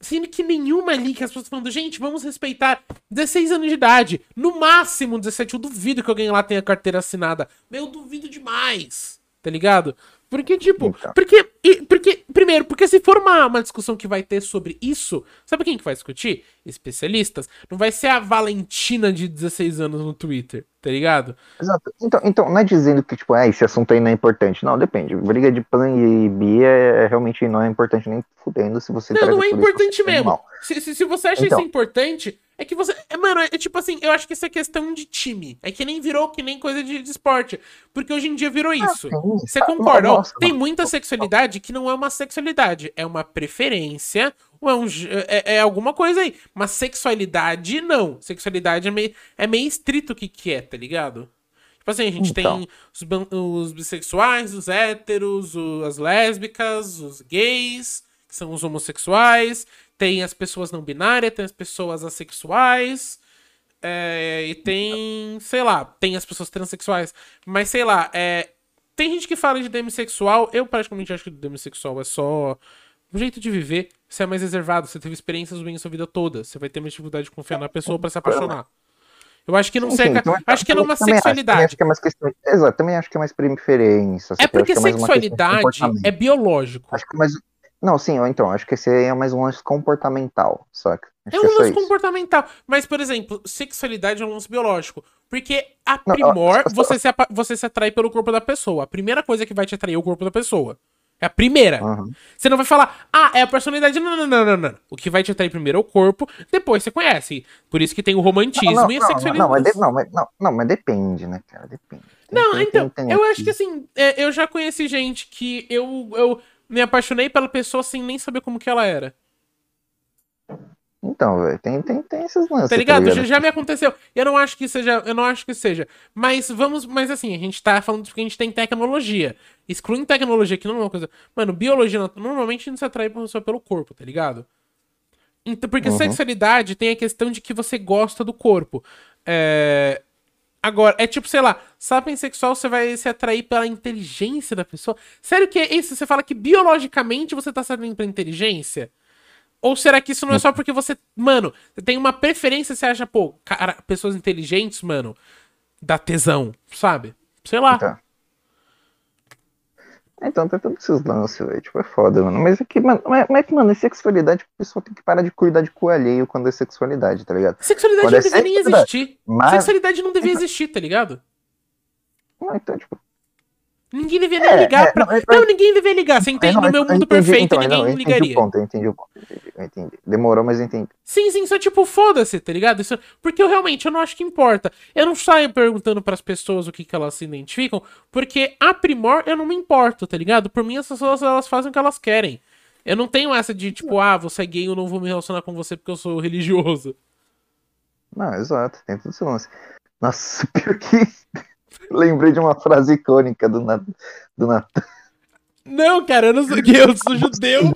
sendo que nenhuma ali que as pessoas falando, gente, vamos respeitar 16 anos de idade, no máximo 17, eu duvido que alguém lá tenha carteira assinada, eu duvido demais, tá ligado? Porque, tipo, Então. porque, e- porque, primeiro, porque se for uma, uma discussão que vai ter sobre isso, sabe quem que vai discutir? Especialistas. Não vai ser a Valentina de 16 anos no Twitter, tá ligado? Exato. Então, então, não é dizendo que, tipo, ah, esse assunto aí não é importante. Não, depende. Briga de pan e bi é, é realmente não é importante nem fudendo se você Não, não é importante é mesmo. Se, se, se você acha Então. isso importante, é que você. É, mano, é, é tipo assim, eu acho que isso é questão de time. É que nem virou que nem coisa de, de esporte. Porque hoje em dia virou isso. sim, Você tá. concorda? Nossa, tem muita sexualidade que não é uma sexualidade, é uma preferência é, um, é, é alguma coisa aí. Mas sexualidade, não. Sexualidade é meio, é meio estrito o que, que é, tá ligado? Tipo assim, a gente Então. tem os, os bissexuais, os héteros, o- as lésbicas, os gays, que são os homossexuais, tem as pessoas não binárias, tem as pessoas assexuais, é, e tem, sei lá, tem as pessoas transexuais. Mas sei lá, é, tem gente que fala de demissexual, eu praticamente acho que demissexual é só um jeito de viver. Você é mais reservado, você teve experiências ruins sua vida toda. Você vai ter mais dificuldade de confiar na pessoa pra se apaixonar. Eu acho que não sei. sim, então, acho que é também sexualidade. acho que é mais questão. Exato, também acho que é mais preferência. É porque uma de sexualidade é biológico. Acho que é mais. Não, sim, então, acho que esse é mais um lance comportamental, saca? Acho É um só lance isso. comportamental. Mas, por exemplo, sexualidade é um lance biológico. Porque a Não, primor, só- você se, você se atrai pelo corpo da pessoa. A primeira coisa que vai te atrair é o corpo da pessoa. É a primeira. Aham. Você não vai falar, ah, é a personalidade. Não, não, não, não, não. O que vai te atrair primeiro é o corpo, depois você conhece. Por isso que tem o romantismo Não, não, e a sexualidade. não, mas não, mas, não, não, mas depende, né, cara? Depende. Tem- Não, tem- então, tem- eu acho que assim, é, eu já conheci gente que eu, eu me apaixonei pela pessoa sem nem saber como que ela era. Então, velho, tem, tem, tem esses lances. Tá ligado? Já, já me aconteceu. Eu não acho que seja. Eu não acho que seja. Mas vamos. Mas assim, a gente tá falando porque a gente tem tecnologia. Excluindo tecnologia, que não é uma coisa. Mano, biologia, normalmente a gente se atrai pessoa pelo corpo, tá ligado? Então, porque Uhum. sexualidade tem a questão de que você gosta do corpo. É. Agora, é tipo, sei lá, sapien sexual você vai se atrair pela inteligência da pessoa. Sério que é isso? Você fala que biologicamente você tá se atraindo pela inteligência? Ou será que isso não é só porque você. Mano, você tem uma preferência, você acha, pô, cara, pessoas inteligentes, mano, dá tesão, sabe? Sei lá. Tá. Então, tem todos esses lances, velho. Tipo, é foda, mano. Mas é que, mano, mas, mas é que, mano, é sexualidade, o pessoal tem que parar de cuidar de cu alheio quando é sexualidade, tá ligado? Sexualidade Quando não é devia nem existir. mas- Sexualidade não devia existir, tá ligado? Não, então, tipo. Ninguém nem É, ligar é, pra. não, Não, ninguém devia ligar. Você entende? não, no eu- meu eu mundo entendi, perfeito, então, ninguém não, eu entendi ligaria. o ponto, eu entendi o ponto. eu entendi, Eu entendi. Demorou, mas eu entendi. Sim, sim, só tipo, foda-se, tá ligado? Isso, porque eu realmente eu não acho que importa. Eu não saio perguntando pras pessoas o que, que elas se identificam, porque a primor eu não me importo, tá ligado? Por mim, as pessoas elas fazem o que elas querem. Eu não tenho essa de tipo, ah, você é gay, eu não vou me relacionar com você porque eu sou religioso. Não, exato, tem todo esse lance. Nossa, *laughs* pior que. *laughs* Lembrei de uma frase icônica do Nat... do Natan. Não, cara, eu não sou gay, *laughs* eu sou judeu.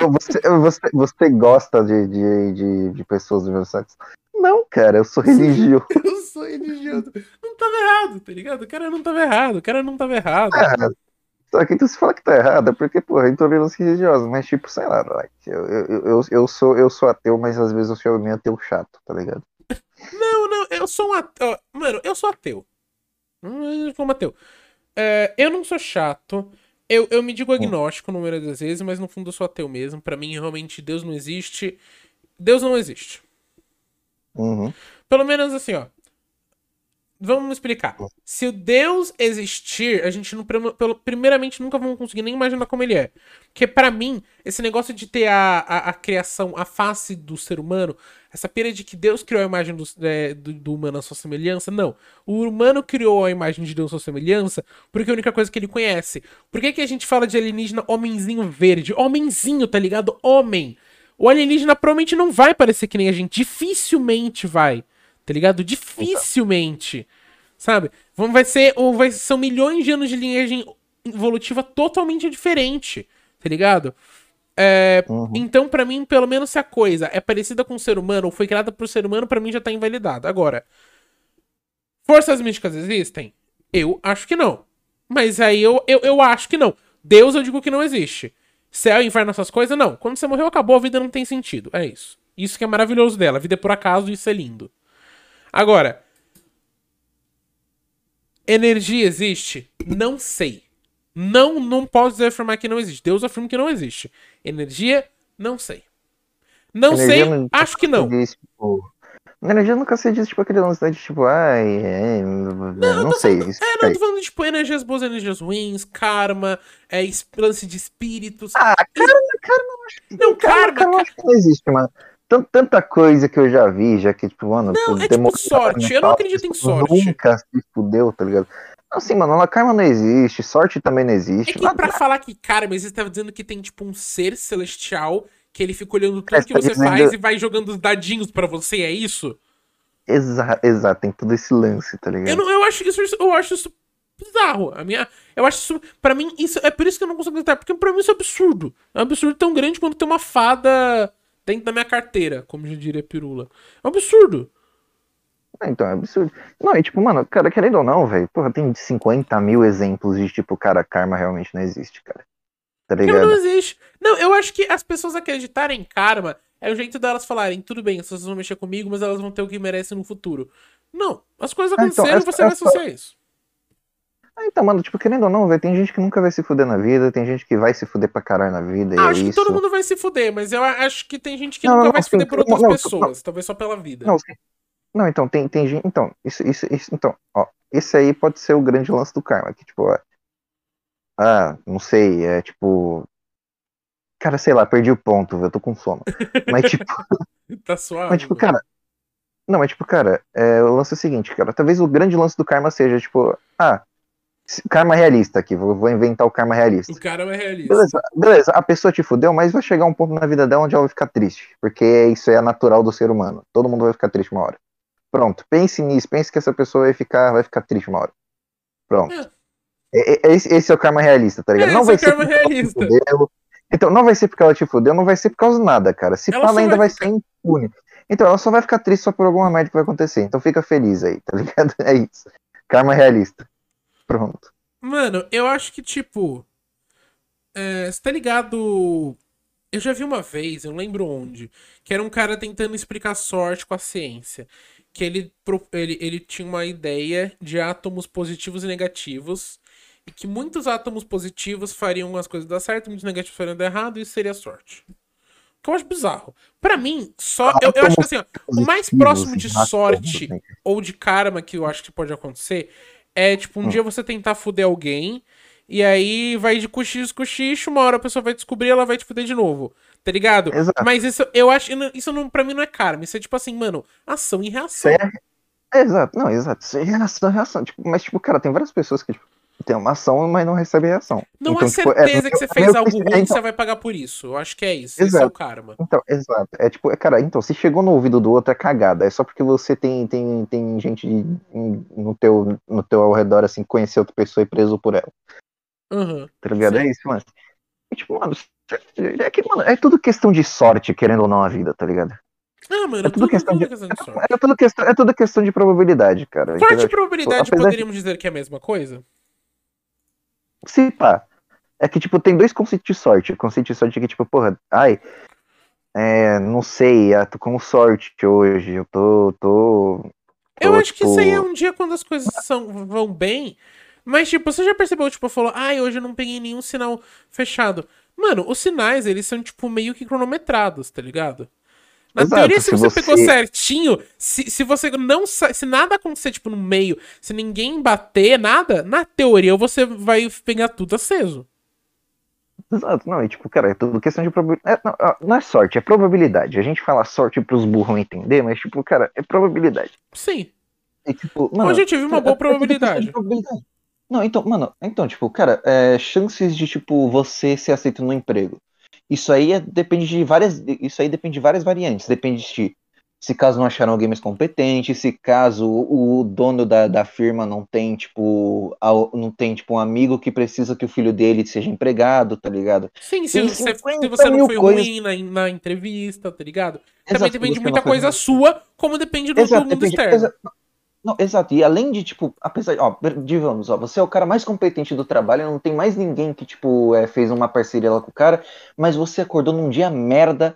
Você, você, você gosta de, de, de, de pessoas do meu sexo? Não, cara, eu sou religioso. *laughs* Eu sou religioso. Não tava errado, tá ligado? O cara não tava errado, o cara não tava errado. Cara, só que então você fala que tá errado, é porque, porra, é intolerância religiosa, mas tipo, sei lá, like, eu, eu, eu, eu, sou, eu sou ateu, mas às vezes eu sou meio ateu chato, tá ligado? Não, não, eu sou um ateu. Mano, eu sou ateu. Hum, Eu sou um ateu. É, eu não sou chato. Eu, eu me digo agnóstico no número das vezes, mas no fundo eu sou ateu mesmo. Pra mim, realmente, Deus não existe. Deus não existe. Uhum. Pelo menos assim, ó. Vamos explicar. Se o Deus existir, a gente não, primeiramente nunca vamos conseguir nem imaginar como ele é. Porque pra mim, esse negócio de ter a, a, a criação, a face do ser humano, essa pira de que Deus criou a imagem do, é, do, do humano à sua semelhança, não. O humano criou a imagem de Deus à sua semelhança porque é a única coisa que ele conhece. Por que, que a gente fala de alienígena homenzinho verde? Homenzinho, tá ligado? Homem. O alienígena provavelmente não vai parecer que nem a gente. Dificilmente vai. Tá ligado? Dificilmente. Sabe? Vai ser. Ou vai, são milhões de anos de linhagem evolutiva totalmente diferente. Tá ligado? É, Uhum. Então, pra mim, pelo menos se a coisa é parecida com o ser humano ou foi criada pro ser humano, pra mim já tá invalidado. Agora, forças místicas existem? Eu acho que não. Mas aí eu, eu, eu acho que não. Deus eu digo que não existe. Céu, inferno, essas coisas, não. Quando você morreu, acabou, a vida não tem sentido. É isso. Isso que é maravilhoso dela. A vida é por acaso e isso é lindo. Agora, energia existe? Não sei. Não, não posso afirmar que não existe. Deus afirma que não existe. Energia, não sei. Não Energia sei, não- acho que não. Diz, tipo, energia nunca se diz, tipo, aquele lance de tipo, ai, é, não, sei. isso É, não, tô falando tipo, energias boas, energias ruins, karma, é, lance de espíritos. Ah, cara, cara, não acho que. Não, cara, karma, não acho que não existe, mano. Tan- Tanta coisa que eu já vi, já que, tipo, mano, Não, é tipo sorte, eu não acredito em tipo, sorte. Nunca se fudeu, tá ligado? Assim, mano, a karma não existe, sorte também não É existe. que nada- pra falar que karma, você tava dizendo que tem tipo um ser celestial que ele fica olhando tudo É, que tá você faz e vai jogando os dadinhos pra você, é isso? Exato, exato, tem todo esse lance, tá ligado? Eu, não, eu acho isso, eu acho isso bizarro. A minha, eu acho isso, para mim isso é por isso que eu não consigo acreditar, porque pra mim isso é absurdo. É um absurdo tão grande quanto ter uma fada dentro da minha carteira, como já diria Pirula. É um absurdo. Ah, Então, é absurdo. Não, e tipo, mano, cara, querendo ou não, velho, porra, tem 50 mil exemplos de, tipo, cara, karma realmente não existe, cara. Tá Karma não ligado? existe. Não, eu acho que as pessoas acreditarem em karma é o jeito delas falarem, tudo bem, vocês vão mexer comigo, mas elas vão ter o que merecem no futuro. Não, as coisas Ah, então, aconteceram e essa- você vai essa- associar isso. Ah, então, mano, tipo, querendo ou não, velho, tem gente que nunca vai se fuder na vida, tem gente que vai se fuder pra caralho na vida, Ah, é acho que isso. todo mundo vai se fuder, mas eu acho que tem gente que Não, nunca não, vai se sim, fuder por outras não, pessoas, talvez só pela vida. Não, sim. Não, então, tem, tem gente. Então, isso, isso, isso, então, ó, esse aí pode ser o grande lance do karma, que, tipo, ó, ah, não sei, é tipo. Cara, sei lá, perdi o ponto, eu tô com sono. Mas, tipo, *laughs* Tá suave. mas, tipo, cara. Não, mas, tipo, cara, é, o lance é o seguinte, cara. Talvez o grande lance do karma seja, tipo, ah, se- karma realista aqui, vou, inventar o karma realista. O cara é realista. Beleza, beleza, a pessoa te fudeu, mas vai chegar um ponto na vida dela onde ela vai ficar triste. Porque isso é natural do ser humano. Todo mundo vai ficar triste uma hora. Pronto, pense nisso, pense que essa pessoa vai ficar, vai ficar triste uma hora. Pronto. É. E- e- Esse, é o karma realista, tá ligado? É, não esse vai é o ser karma. Então, não vai ser porque ela te fudeu, não vai ser por causa de nada, cara. Se Ela ainda vai vai ser impune. Então, ela só vai ficar triste só por alguma merda que vai acontecer. Então, fica feliz aí, tá ligado? *laughs* É isso. Karma realista. Pronto. Mano, eu acho que, tipo. É, você tá ligado. Eu já vi uma vez, eu não lembro onde, que era um cara tentando explicar sorte com a ciência. Que ele, ele, ele tinha uma ideia de átomos positivos e negativos. E que muitos átomos positivos fariam as coisas dar certo, muitos negativos fariam dar errado, e isso seria sorte. O que eu acho bizarro. Pra mim, só. Eu, eu acho que assim, ó, o mais próximo de Positivos, sorte ou de karma que eu acho que pode acontecer é, tipo, um Hum. dia você tentar fuder alguém e aí vai de cochicho, cochicho, uma hora a pessoa vai descobrir ela vai te fuder de novo. Tá ligado? Exato. Mas isso, eu acho, isso não, pra mim não é karma. Isso é tipo assim, mano, ação e reação. é, exato, não, exato. Isso é reação, reação. Tipo, mas, tipo, cara, tem várias pessoas que tipo, tem uma ação, mas não recebem reação. Não então, há tipo, é, certeza no que você fez algo ruim, é, então, você vai pagar por isso. Eu acho que é isso. Esse é Exato. o karma. Então, exato. É tipo, é, cara, então, se chegou no ouvido do outro é cagada. É só porque você tem, tem, tem gente no teu, no teu ao redor, assim, conhecer outra pessoa e preso por ela. Aham. Tá ligado? Sim. É isso, mano. E, tipo, mano, é que, mano, é tudo questão de sorte, querendo ou não, a vida, tá ligado? Ah, mano, É tudo tudo, questão de- questão de sorte. É tudo questão, é tudo questão de probabilidade, cara. Sorte e probabilidade apesar de- poderíamos dizer que é a mesma coisa? Se pá. É que, tipo, tem dois conceitos de sorte. O conceito de sorte é que, tipo, porra, ai, é, não sei, ah, tô com sorte hoje, eu tô, tô... Eu tô, acho que isso aí é tipo, um dia quando as coisas são, vão bem. Mas, tipo, você já percebeu, tipo, falou, ai, hoje eu não peguei nenhum sinal fechado. Mano, os sinais, eles são, tipo, meio que cronometrados, tá ligado? Na Exato, teoria, se, você, você- pegou certinho, se, se você não se nada acontecer, tipo, no meio, se ninguém bater, nada, na teoria você vai pegar tudo aceso. Exato, não, e tipo, cara, é tudo questão de probabilidade. não, ah, não é sorte, é probabilidade. A gente fala sorte pros burros entender, mas, tipo, cara, é probabilidade. Sim. E, tipo, mano, Hoje eu tive uma boa é probabilidade. probabilidade. Não, então, mano, então, tipo, cara, é, chances de, tipo, você ser aceito no emprego. Isso aí é- depende de várias. Isso aí depende de várias variantes. Depende de se caso não acharam alguém mais competente, se caso o dono da, da firma não tem, tipo, não tem, tipo, um amigo que precisa que o filho dele seja empregado, tá ligado? Sim, se, você, se 50 você não foi coisas. ruim na, na entrevista, tá ligado? Também Exato, depende de você muita coisa ruim. sua, como depende do, Exato, do mundo depende- externo. exa- Não, exato. E além de, tipo, apesar, ó, digamos, ó, você é o cara mais competente do trabalho, não tem mais ninguém que, tipo, é, fez uma parceria lá com o cara, mas você acordou num dia merda,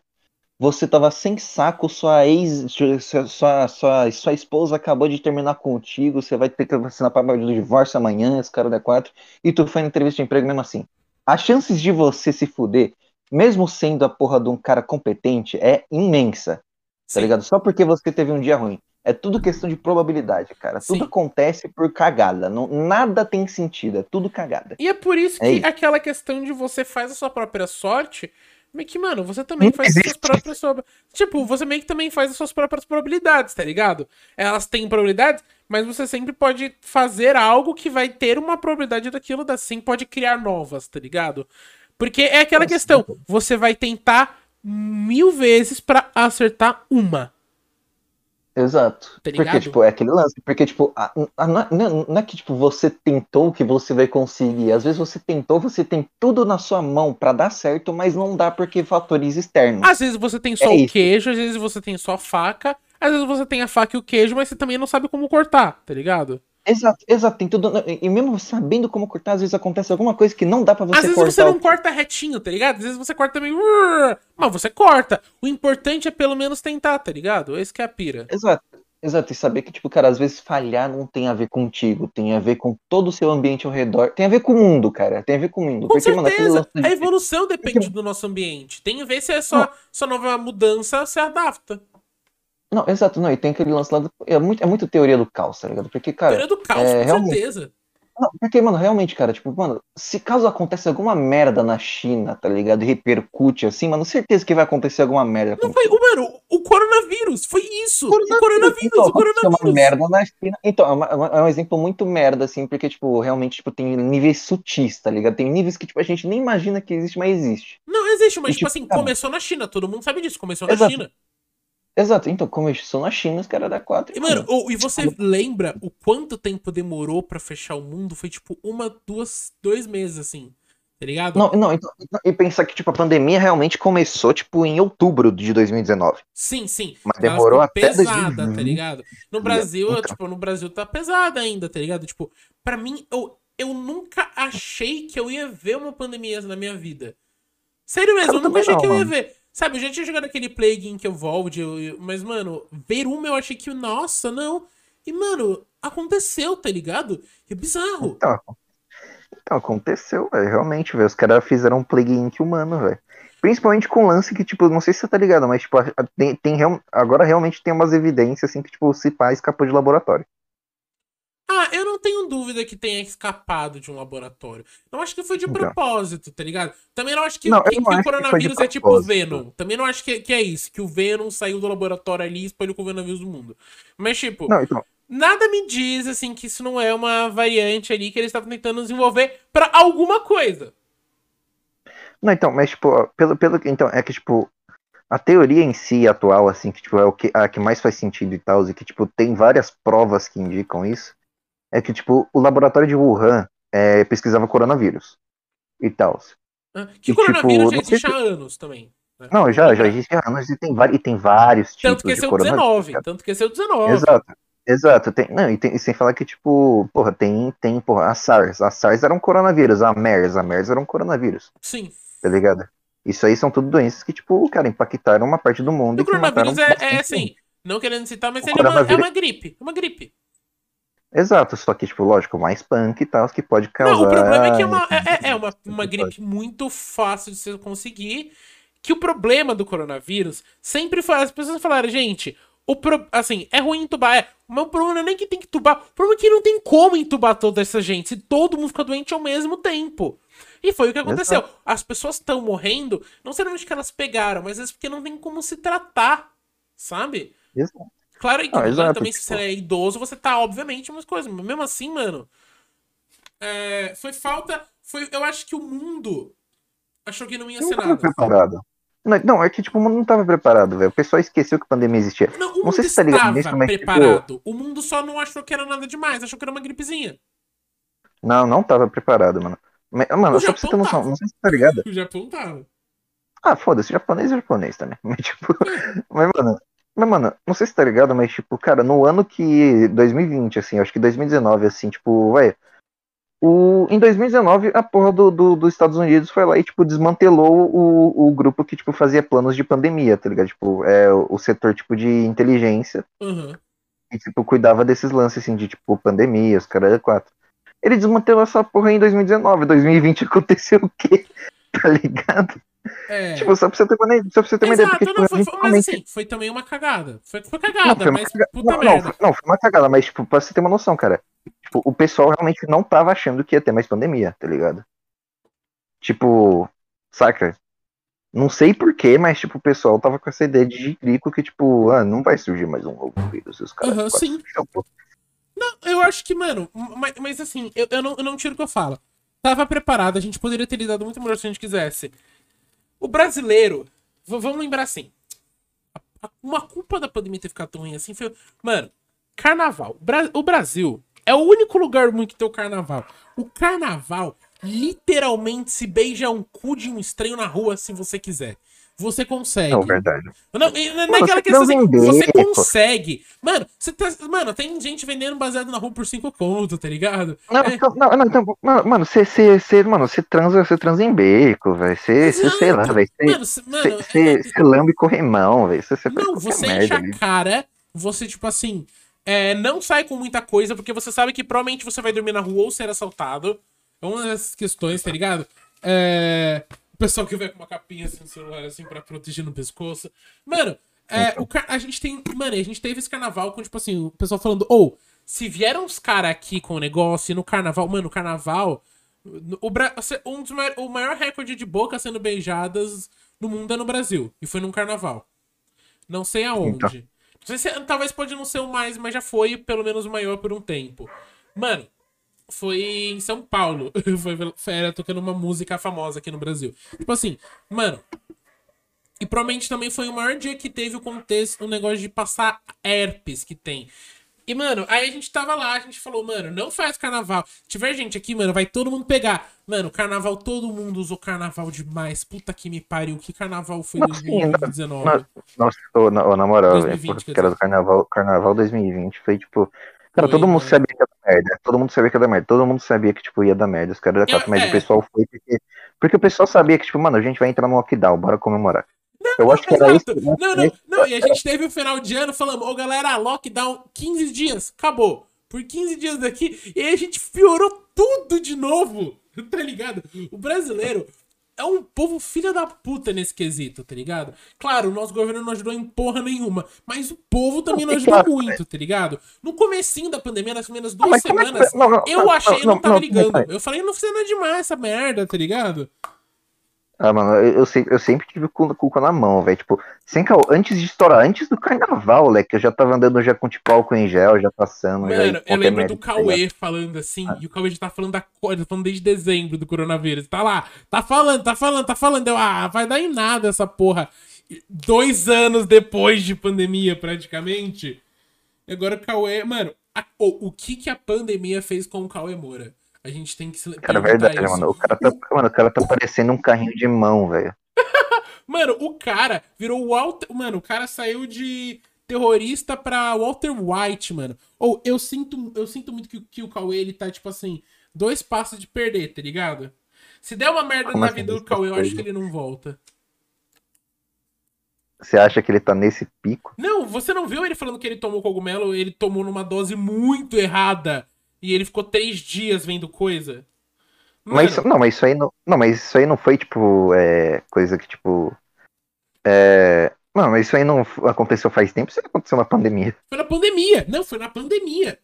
você tava sem saco, sua ex, sua, sua, sua, sua esposa acabou de terminar contigo, você vai ter que assinar papel do divórcio amanhã, esse cara da quatro, e tu foi na entrevista de emprego mesmo assim. As chances de você se fuder, mesmo sendo a porra de um cara competente, é imensa. Tá Sim. ligado? Só porque você teve um dia ruim. É tudo questão de probabilidade, cara. Tudo Sim. acontece por cagada. Não, nada tem sentido. É tudo cagada. E é por isso É que isso. aquela questão de você faz a sua própria sorte, meio que, mano, você também faz as suas próprias. Tipo, você meio que também faz as suas próprias probabilidades, tá ligado? Elas têm probabilidades, mas você sempre pode fazer algo que vai ter uma probabilidade daquilo, assim pode criar novas, tá ligado? Porque é aquela Nossa, questão, você vai tentar mil vezes pra acertar uma. Exato. Tá porque, tipo, é aquele lance. Porque, tipo, a- a- não, é- não- não é que, tipo, você tentou que você vai conseguir. Às vezes você tentou, você tem tudo na sua mão pra dar certo, mas não dá porque fatores externos. Às vezes você tem só É o isso. queijo, às vezes você tem só a faca, às vezes você tem a faca e o queijo, mas você também não sabe como cortar, tá ligado? Exato, exato. Tem tudo. E mesmo sabendo como cortar, às vezes acontece alguma coisa que não dá pra você Às vezes cortar. você não o- corta retinho, tá ligado? Às vezes você corta meio. Mas você corta. O importante é pelo menos tentar, tá ligado? Esse que é a pira. Exato, exato. E saber que, tipo, cara, às vezes falhar não tem a ver contigo, tem a ver com todo o seu ambiente ao redor, tem a ver com o mundo, cara, tem a ver com o mundo. Com Porque, mano, certeza. lance A evolução depende do nosso ambiente. Tem a ver se é só, só nova mudança se adapta. Não, exato, não, e tem aquele lance lá do... é, muito, é muito teoria do caos, tá ligado? Porque, cara, Teoria do caos, é, com realmente- certeza. não, porque, mano, realmente, cara, tipo, mano, se caso acontece alguma merda na China, tá ligado, e repercute assim, mano, certeza que vai acontecer alguma merda. Não foi. o- Mano, o coronavírus. Foi isso. O Coronavírus, coronavírus, então, o coronavírus. uma merda na China. Então, é, uma- é uma- é um exemplo muito merda, assim, porque, tipo, realmente, tipo, tem níveis sutis, tá ligado? Tem níveis que, tipo, a gente nem imagina que existe, mas existe. Não existe, mas E, tipo tipo, assim, cara- começou na China. Todo mundo sabe disso. Começou na Exato. China. Exato, então, começou na China, os caras da 4. E, mano, e você lembra o quanto tempo demorou pra fechar o mundo? Foi tipo uma, duas, dois meses, assim. Tá ligado? Não, não, então, e pensar que, tipo, a pandemia realmente começou, tipo, em outubro de 2019. Sim, sim. Mas demorou até pesada, 2020. tá ligado? No Brasil, Então. tipo, no Brasil tá pesada ainda, tá ligado? Tipo, pra mim, eu, eu nunca achei que eu ia ver uma pandemia na minha vida. Sério mesmo, Cara, eu nunca achei não, que eu ia mano. ver. Sabe, eu já tinha jogado aquele Plague eu eu- mas, mano, ver uma eu achei que, nossa, não. E, mano, aconteceu, tá ligado? É bizarro. Então, então aconteceu, velho. Realmente, velho. Os caras fizeram um Plague Inc. humano, velho. Principalmente com lance que, tipo, não sei se você tá ligado, mas, tipo, tem, tem agora realmente tem umas evidências, assim, que, tipo, o Cipá escapou de laboratório. Ah, eu não tenho dúvida que tenha escapado de um laboratório. Não acho que foi de Então. propósito, tá ligado? Também não acho que, Não, que- não que acho o que coronavírus é tipo o. Venom. Também não acho que, que é isso, que o Venom saiu do laboratório ali e espalhou o coronavírus do mundo. Mas, tipo, Não, então, nada me diz, assim, que isso não é uma variante ali que eles estavam tentando desenvolver pra alguma coisa. não, então, mas, tipo, pelo, pelo, então, é que, tipo, a teoria em si atual, assim, que, tipo, é o que, a que mais faz sentido e tal, e que, tipo, tem várias provas que indicam isso, é que, tipo, o laboratório de Wuhan é, pesquisava coronavírus e tal. Ah, Que E, o coronavírus tipo, já existe há anos também. né? Não, já, já existe há anos e tem, e tem vários tipos Tanto que de esse é o coronavírus. 19. cara. Tanto que esse é o 19. Exato. Exato, tem, não, e, tem- e sem falar que, tipo, porra, tem, tem, porra, a SARS. A SARS era um coronavírus, a MERS, a MERS era um coronavírus, Sim. tá ligado? Isso aí são tudo doenças que, tipo, cara, impactaram uma parte do mundo o coronavírus é, é assim, não querendo citar, mas O ele é uma, é uma gripe. É uma gripe. Exato, só que, tipo, lógico, mais punk e tal, que pode causar. Não, o problema é que é uma, é, é uma, uma gripe muito fácil de você conseguir. Que o problema do coronavírus sempre foi. As pessoas falaram, gente, o pro, assim, é ruim entubar. É. O meu problema não é nem que tem que entubar. O problema é que não tem como entubar toda essa gente se todo mundo fica doente ao mesmo tempo. E foi o que aconteceu. Exato. As pessoas estão morrendo, não necessariamente que elas pegaram, mas é porque não tem como se tratar, sabe? Exato. Claro que ah, exato, também, tipo... se você é idoso, você tá, obviamente, umas coisas. Mas mesmo assim, mano. É, foi falta. Foi, eu acho que o mundo achou que não ia ser nada. Preparado. Não, não, é que tipo, o mundo não tava preparado, velho. O pessoal esqueceu que a pandemia existia. Não, o não sei se tá ligado nisso, mas. Tipo, preparado. Tipo... O mundo só não achou que era nada demais, achou que era uma gripezinha. Não, não tava preparado, mano. Mas, mano, o só pra você ter noção, não sei se tá ligado. O Japão tava. Ah, foda-se, japonês é japonês também. *laughs* Mas, tipo, mas, mano, mas, mano, não sei se tá ligado, mas, tipo, cara, no ano que. 2020, assim, acho que 2019, assim, tipo, vai. O, em 2019, a porra do, do, dos Estados Unidos foi lá e, tipo, desmantelou o, o grupo que, tipo, fazia planos de pandemia, tá ligado? Tipo, é o setor, tipo, de inteligência. Uhum. E, tipo, cuidava desses lances, assim, de, tipo, pandemia, os caras quatro. Ele desmantelou essa porra em 2019. 2020 aconteceu o quê? *laughs* Tá ligado? É. *laughs* Tipo, só pra você ter uma, só pra você ter uma ideia. Porque, tipo, não, foi, foi, mas assim, foi também uma cagada. Foi, foi cagada, não, foi mas caga... puta não, merda. Não, não, foi uma cagada, mas, tipo, pra você ter uma noção, cara. Tipo, o pessoal realmente não tava achando que ia ter mais pandemia, tá ligado? Tipo, saca? Não sei porquê, mas, tipo, o pessoal tava com essa ideia de grico que, tipo, ah, não vai surgir mais um novo vírus. Os caras uhum, sim. Não, eu acho que, mano, mas, mas assim, eu, eu, não, eu não tiro o que eu falo. Tava preparado, a gente poderia ter lidado muito melhor se a gente quisesse. O brasileiro, vamos lembrar assim, uma culpa da pandemia ter ficado tão ruim assim foi. Mano, carnaval. O Brasil é o único lugar muito que tem o carnaval. O carnaval literalmente se beija um cu de um estranho na rua se você quiser. Você consegue. Não, verdade. Não, não, não é aquela questão assim, você consegue. Mano, você tá, mano, tem gente vendendo baseado na rua por 5 conto, tá ligado? Não, é... não, não, não, então, mano, você, você, você, mano, você transa, você transa em beco, velho. Você, você, sei lá, velho. Você, você, é... você lambe corrimão, velho. Você, não, você enche a cara, você, tipo assim, é, não sai com muita coisa, porque você sabe que provavelmente você vai dormir na rua ou ser assaltado. É uma dessas questões, tá ligado? É. O pessoal que vai com uma capinha assim no celular, assim, pra proteger no pescoço. Mano, é, o a gente tem. Mano, a gente teve esse carnaval com, tipo assim, o pessoal falando, ou, oh, se vieram os caras aqui com o negócio e no carnaval, mano, o carnaval. O, Bra... um dos maior... o maior recorde de boca sendo beijadas no mundo é no Brasil. E foi num carnaval. Não sei aonde. Então. Não sei se... Talvez pode não ser o mais, mas já foi pelo menos o maior por um tempo. Mano, foi em São Paulo. *laughs* foi, era tocando uma música famosa aqui no Brasil. Tipo assim, mano. E provavelmente também foi o maior dia que teve o contexto, o negócio de passar herpes que tem. E, mano, aí a gente tava lá, a gente falou, mano, não faz carnaval. Se tiver gente aqui, mano, vai todo mundo pegar. Mano, carnaval, todo mundo usou carnaval demais. Puta que me pariu. Que carnaval foi em 2019? Nossa, na, na moral, 2020, porque era do carnaval, carnaval 2020 foi tipo Cara, todo mundo sabia que ia merda. Todo mundo sabia que ia dar merda. Todo mundo sabia que, tipo, ia dar merda. Os caras da quatro, mas é. o pessoal foi porque. Porque o pessoal sabia que, tipo, mano, a gente vai entrar no lockdown, bora comemorar. Não, eu acho que era isso. Não, não, não. E a gente teve o final de ano falando, ô galera, lockdown 15 dias, acabou. Por 15 dias daqui. E aí a gente piorou tudo de novo. *laughs* Tá ligado? O brasileiro é um povo filha da puta nesse quesito, tá ligado? Claro, o nosso governo não ajudou em porra nenhuma, mas o povo também não ajudou muito, tá ligado? No comecinho da pandemia, nas primeiras duas não, semanas, não, não, eu achei, eu não tava ligando. Eu falei, não precisa nada demais essa merda, tá ligado? Ah, mano, eu, eu, sempre, eu sempre tive o cu na mão, velho. Tipo, sem cal... antes de estourar, antes do carnaval, leque, eu já tava andando já com tipo álcool em gel, já passando. Mano, já, eu lembro merda, do tá Cauê tá falando assim, ah. e o Cauê já tá falando da coisa, tá falando desde dezembro do coronavírus. Tá lá, tá falando, tá falando, tá falando. Eu, ah, vai dar em nada essa porra. Dois anos depois de pandemia, praticamente. Agora o Cauê, mano, a, o, o que que a pandemia fez com o Cauê Moura? A gente tem que se. Cara, é verdade, isso. mano. O cara, tá, mano, o cara tá parecendo um carrinho de mão, velho. *laughs* mano, o cara virou Walter. Mano, o cara saiu de terrorista pra Walter White, mano. Ou eu sinto, eu sinto muito que, que o Cauê ele tá, tipo assim, dois passos de perder, tá ligado? Se der uma merda Como na assim, vida do Cauê, eu acho que ele não volta. Você acha que ele tá nesse pico? Não, você não viu ele falando que ele tomou cogumelo? Ele tomou numa dose muito errada. E ele ficou três dias vendo coisa. Mano, Mas não, mas isso aí não, não, mas isso aí não foi tipo é, coisa que tipo é, não, mas isso aí não aconteceu faz tempo, isso aconteceu na pandemia. foi na pandemia. Não, foi na pandemia.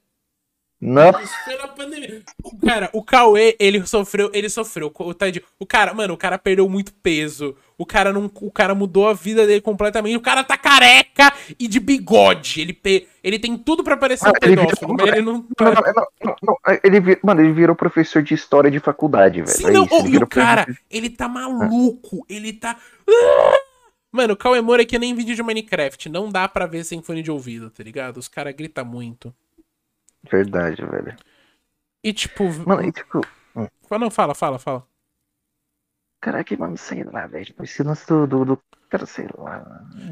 Não, Isso na pandemia. O cara, o Cauê, ele sofreu, ele sofreu. O, tadinho, o cara, mano, o cara perdeu muito peso. O cara não, o cara mudou a vida dele completamente. O cara tá careca e de bigode. Ele, pe- ele tem tudo pra parecer um Ah, ele virou- pedófilo, mas ele não não, não, não, ele vi- mano, ele virou professor de história de faculdade, velho. Sim, é não, isso, ô, ele e o cara, professor- ele tá maluco, ele tá. Ah! Mano, o Cauê Moura é que nem vídeo de Minecraft, não dá pra ver sem fone de ouvido, tá ligado? Os caras gritam muito. Verdade, velho. E tipo. Mano, e tipo, Não, fala, fala, fala. caraca, mano, sei lá, velho. Tipo, esse lance do, do, do- Cara, sei lá.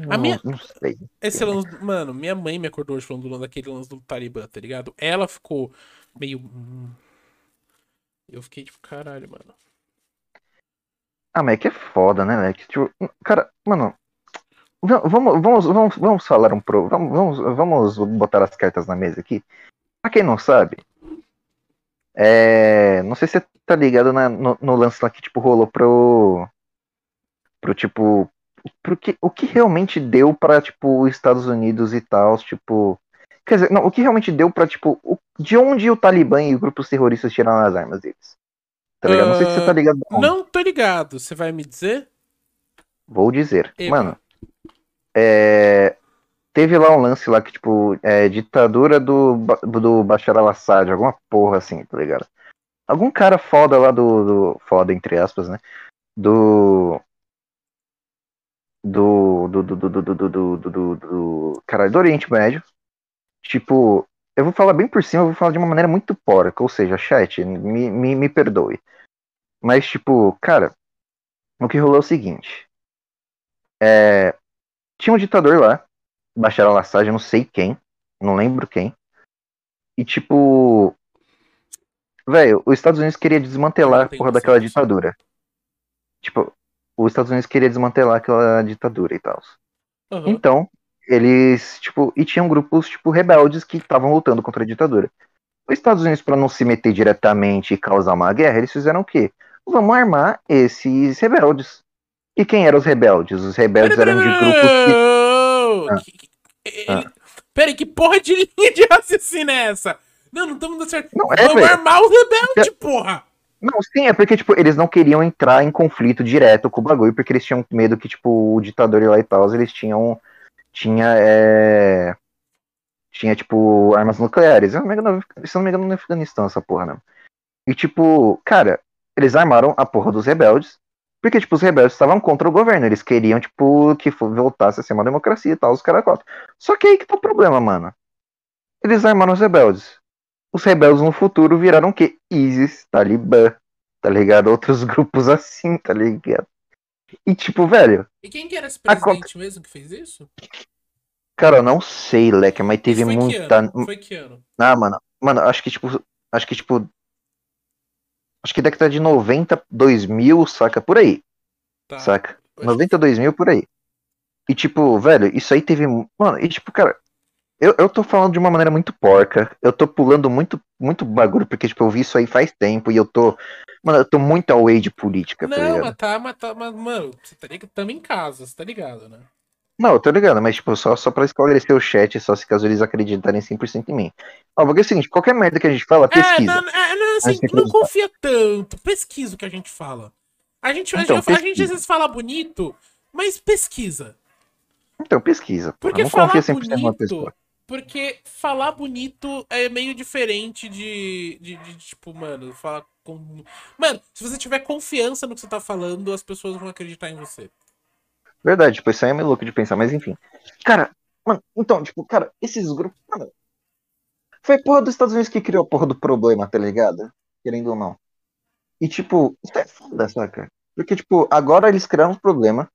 A não, minha- não sei. Esse lance. Mano, minha mãe me acordou hoje falando do lance- daquele lance do Talibã, tá ligado? Ela ficou meio. hum. Eu fiquei tipo, caralho, mano. Ah, mas é que é foda, né, velho? Que, Tipo, cara, mano. va- Vamos, vamos, vamos, vamos falar um pro. Vamos, vamos, vamos botar as cartas na mesa aqui. Pra quem não sabe, é, não sei se você tá ligado na- no, no lance lá que tipo rolou pro. Pro tipo. Pro que, o que realmente deu pra, tipo, os Estados Unidos e tal, tipo. Quer dizer, não, o que realmente deu pra, tipo, o- de onde o Talibã e os grupos terroristas tiraram as armas deles? Tá ligado? Não sei se você tá ligado. de onde. Não tô ligado. Você vai me dizer? Vou dizer. Epa. Mano, é, teve lá um lance lá que, tipo, é ditadura do, do Bashar al-Assad, alguma porra assim, tá ligado? Algum cara foda lá do, do- Foda, entre aspas, né? Do. Do. Do. Do. Do. Do. Do. Do. Do. do, do, do caralho, do Oriente Médio. Tipo, eu vou falar bem por cima, eu vou falar de uma maneira muito porca, ou seja, chat, me, me, me perdoe. Mas, tipo, cara, o que rolou é o seguinte. É, tinha um ditador lá, Bashar al-Assad, eu não sei quem, não lembro quem. E tipo, velho, os Estados Unidos queria desmantelar a porra daquela ditadura. Tipo, os Estados Unidos queria desmantelar aquela ditadura e tal. Aham. Então, eles, tipo, e tinham grupos, tipo, rebeldes que estavam lutando contra a ditadura. Os Estados Unidos, para não se meter diretamente e causar uma guerra, eles fizeram o quê? Vamos armar esses rebeldes. E quem eram os rebeldes? Os rebeldes eram de grupos que. Pera, Ah. que- que- ele- Pera aí, que porra de *laughs* linha de raciocínio é essa? Não, não estamos dando certo. Não, é, Vamos velho. armar os rebeldes, porra! Não, sim, é porque, tipo, eles não queriam entrar em conflito direto com o bagulho, porque eles tinham medo que, tipo, o ditador lá e tal, eles tinham. Tinha, é... Tinha, tipo, armas nucleares. Se não me engano, se não me engano, no Afeganistão, essa porra, não. E, tipo, cara, eles armaram a porra dos rebeldes, porque, tipo, os rebeldes estavam contra o governo. Eles queriam, tipo, que voltasse a ser uma democracia e tal, os caras quatro. Só que aí que tá o problema, mano. Eles armaram os rebeldes. Os rebeldes no futuro viraram o quê? ISIS, Talibã, tá ligado? Outros *laughs* grupos assim, tá ligado? E tipo, velho, E quem que era esse A presidente mesmo que fez isso? cara, eu não sei, Leque, mas teve foi que muita. ano? Foi que ano? Ah, mano, mano, acho que tipo. Acho que tipo. Acho que década de 90, 2000, saca? Por aí, Tá. saca? Eu acho 92 mil por aí. E tipo, velho, isso aí teve. Mano, e tipo, cara, eu, eu tô falando de uma maneira muito porca. Eu tô pulando muito, muito bagulho, porque, tipo, eu vi isso aí faz tempo e eu tô. Mano, eu tô muito away de política, tá Não, ligado? mas tá, mas tá, mas, mano, você tá ligado? Tamo em casa, você tá ligado, né? Não, eu tô ligado, mas tipo, só, só pra esclarecer o chat, só se caso eles acreditarem 100% em mim. Ó, porque é o seguinte, qualquer merda que a gente fala, É, pesquisa. não, é, não, assim, não confia tanto. Pesquisa o que a gente fala. A gente, a Então, gente- a gente às vezes fala bonito, mas pesquisa. Então, pesquisa. Porque não falar confia 100% numa bonito. pessoa. Porque falar bonito é meio diferente de, de, de, tipo, mano, falar com. Mano, se você tiver confiança no que você tá falando, as pessoas vão acreditar em você. Verdade, tipo, isso aí é meio louco de pensar, mas enfim. Cara, mano, então, tipo, cara, esses grupos. Mano, foi a porra dos Estados Unidos que criou a porra do problema, tá ligado? Querendo ou não. E, tipo, isso é foda, saca? Porque, tipo, agora eles criaram um problema,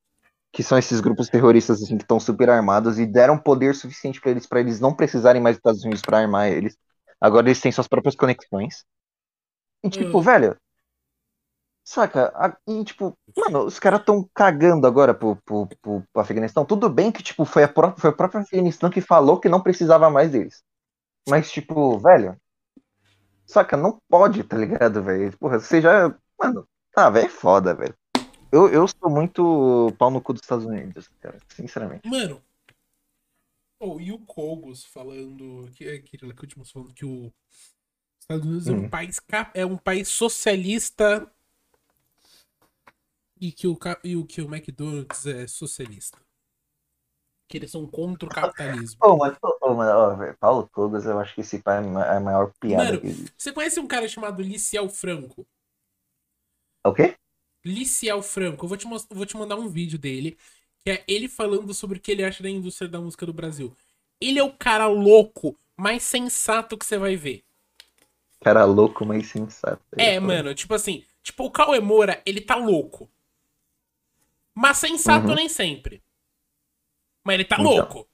que são esses grupos terroristas, assim, que estão super armados e deram poder suficiente pra eles, pra eles não precisarem mais dos Estados Unidos pra armar eles. Agora eles têm suas próprias conexões. E, tipo, Hum. velho. Saca? A- E, tipo, mano, os caras tão cagando agora pro, pro, pro, pro Afeganistão. Tudo bem que, tipo, foi a, pró foi a própria Afeganistão que falou que não precisava mais deles. Mas, tipo, velho. Saca, não pode, tá ligado, velho? Porra, você já. Mano, ah, velho, é foda, velho. Eu, eu sou muito pau no cu dos Estados Unidos, cara, sinceramente. Mano. Oh, e o Kogos falando. Que, aquele que último falando que o Estados Unidos é um Hum. país é um país socialista e que o, e o que o McDonald's é socialista. Que eles são contra o capitalismo. Ô, mas, ó, velho, Paulo Cogos, eu acho que esse pai é é a maior piada Mano, que existe. Você conhece um cara chamado Liciel Franco? É O quê? Liciel Franco. Eu vou te, mos- vou te mandar um vídeo dele, que é ele falando sobre o que ele acha da indústria da música do Brasil. Ele é o cara louco, mais sensato que você vai ver. Cara louco, mas sensato. É, mano, tipo assim, tipo, o Cauê Moura, ele tá louco. Mas sensato Uhum. nem sempre. Mas ele tá Então. louco.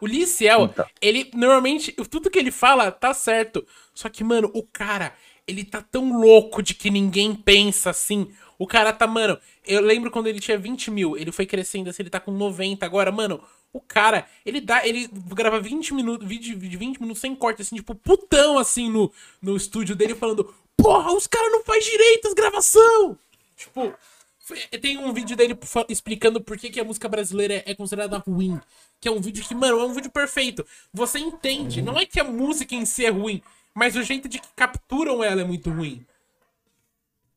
O Liciel, Então. ele normalmente, tudo que ele fala tá certo. Só que, mano, o cara, ele tá tão louco de que ninguém pensa assim. O cara tá, mano, eu lembro quando ele tinha 20 mil, ele foi crescendo assim, ele tá com 90 agora, mano. O cara, ele dá, ele grava 20 minutos, vídeo de 20 minutos sem corte, assim, tipo, putão, assim, no, no estúdio dele, falando: Porra, os caras não faz direito as gravação! Tipo, tem um vídeo dele explicando por que, que a música brasileira é, é considerada ruim. Que é um vídeo que, mano, é um vídeo perfeito. Você entende, não é que a música em si é ruim, mas o jeito de que capturam ela é muito ruim.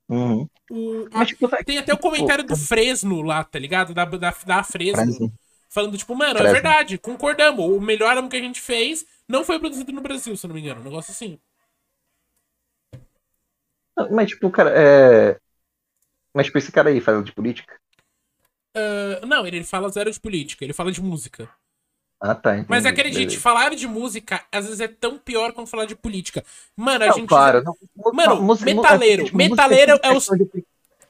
Uhum. O- Mas, tipo, tem até o comentário do Fresno lá, tá ligado? Da, da, da Fresno. Fresno. Falando, tipo, mano, é Fresno. verdade, concordamos. O melhor álbum que a gente fez não foi produzido no Brasil, se eu não me engano. Um negócio assim. Mas, tipo, cara, é. Mas, tipo, esse cara aí fala de política? Ah, não, ele fala zero de política, ele fala de música. Ah, tá. Entendi. Mas acredite, Beleza. falar de música às vezes é tão pior quanto falar de política. Mano, a Não, gente. claro. Não, Mano, música- metaleiro. tipo, Metaleiro é o- questão de-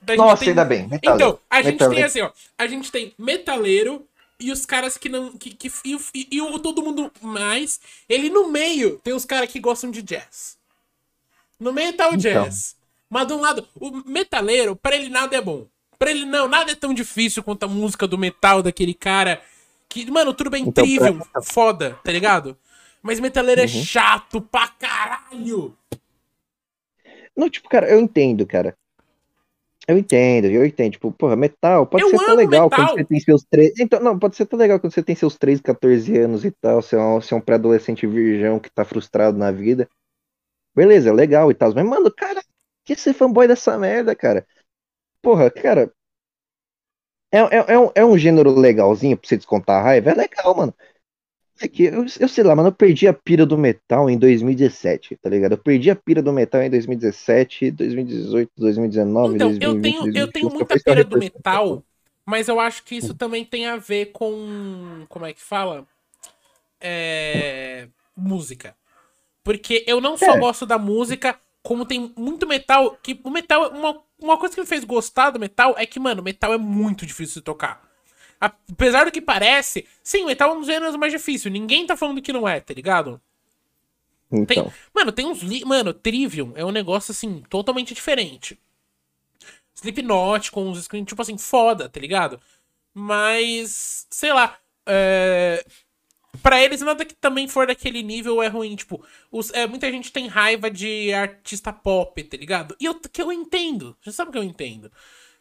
a gente Nossa, tem- ainda bem. metaleiro. Então, a gente Metaleiro. tem assim, ó. A gente tem metaleiro e os caras que não. Que, que, e, o- e- e o todo mundo mais. Ele no meio tem os caras que gostam de jazz. No meio tá o Então. jazz. Mas de um lado, o metaleiro, pra ele nada é bom. Pra ele não, nada é tão difícil quanto a música do metal daquele cara. Que, mano, tudo bem, Então, trivium, pra- foda, tá ligado? Mas metaleiro é Uhum. chato pra caralho. Não, tipo, cara, eu entendo, cara. Eu entendo, eu entendo. Tipo, porra, metal pode Eu ser tão legal metal. quando você tem seus três. Então, não, pode ser tão legal quando você tem seus 13, 14 anos e tal. Você é um, você é um pré-adolescente virgão que tá frustrado na vida. Beleza, é legal e tal. Mas, mano, cara, que ser fanboy dessa merda, cara? Porra, cara. É, é, é, um, é um gênero legalzinho pra você descontar a raiva? É legal, mano. É que eu, eu sei lá, mano, eu perdi a pira do metal em 2017, tá ligado? Eu perdi a pira do metal em 2017, 2018, 2019, Então, 2020, eu tenho, eu 2021, tenho só muita pira do metal, mas eu acho que isso também tem a ver com. Como é que fala? É, música. Porque eu não só É. gosto da música, como tem muito metal. Que o metal. Uma, uma coisa que me fez gostar do metal é que, mano, metal é muito difícil de tocar. Apesar do que parece, sim, metal é um dos gêneros mais difíceis. Ninguém tá falando que não é, tá ligado? Tem, Então, mano, tem uns. Li... Mano, Trivium é um negócio assim, totalmente diferente. Slipknot com uns screens, tipo assim, foda, tá ligado? Mas, sei lá. É... Pra eles, nada que também for daquele nível é ruim. Tipo, os, é, muita gente tem raiva de artista pop, tá ligado? E eu, que eu entendo. Já sabe que eu entendo.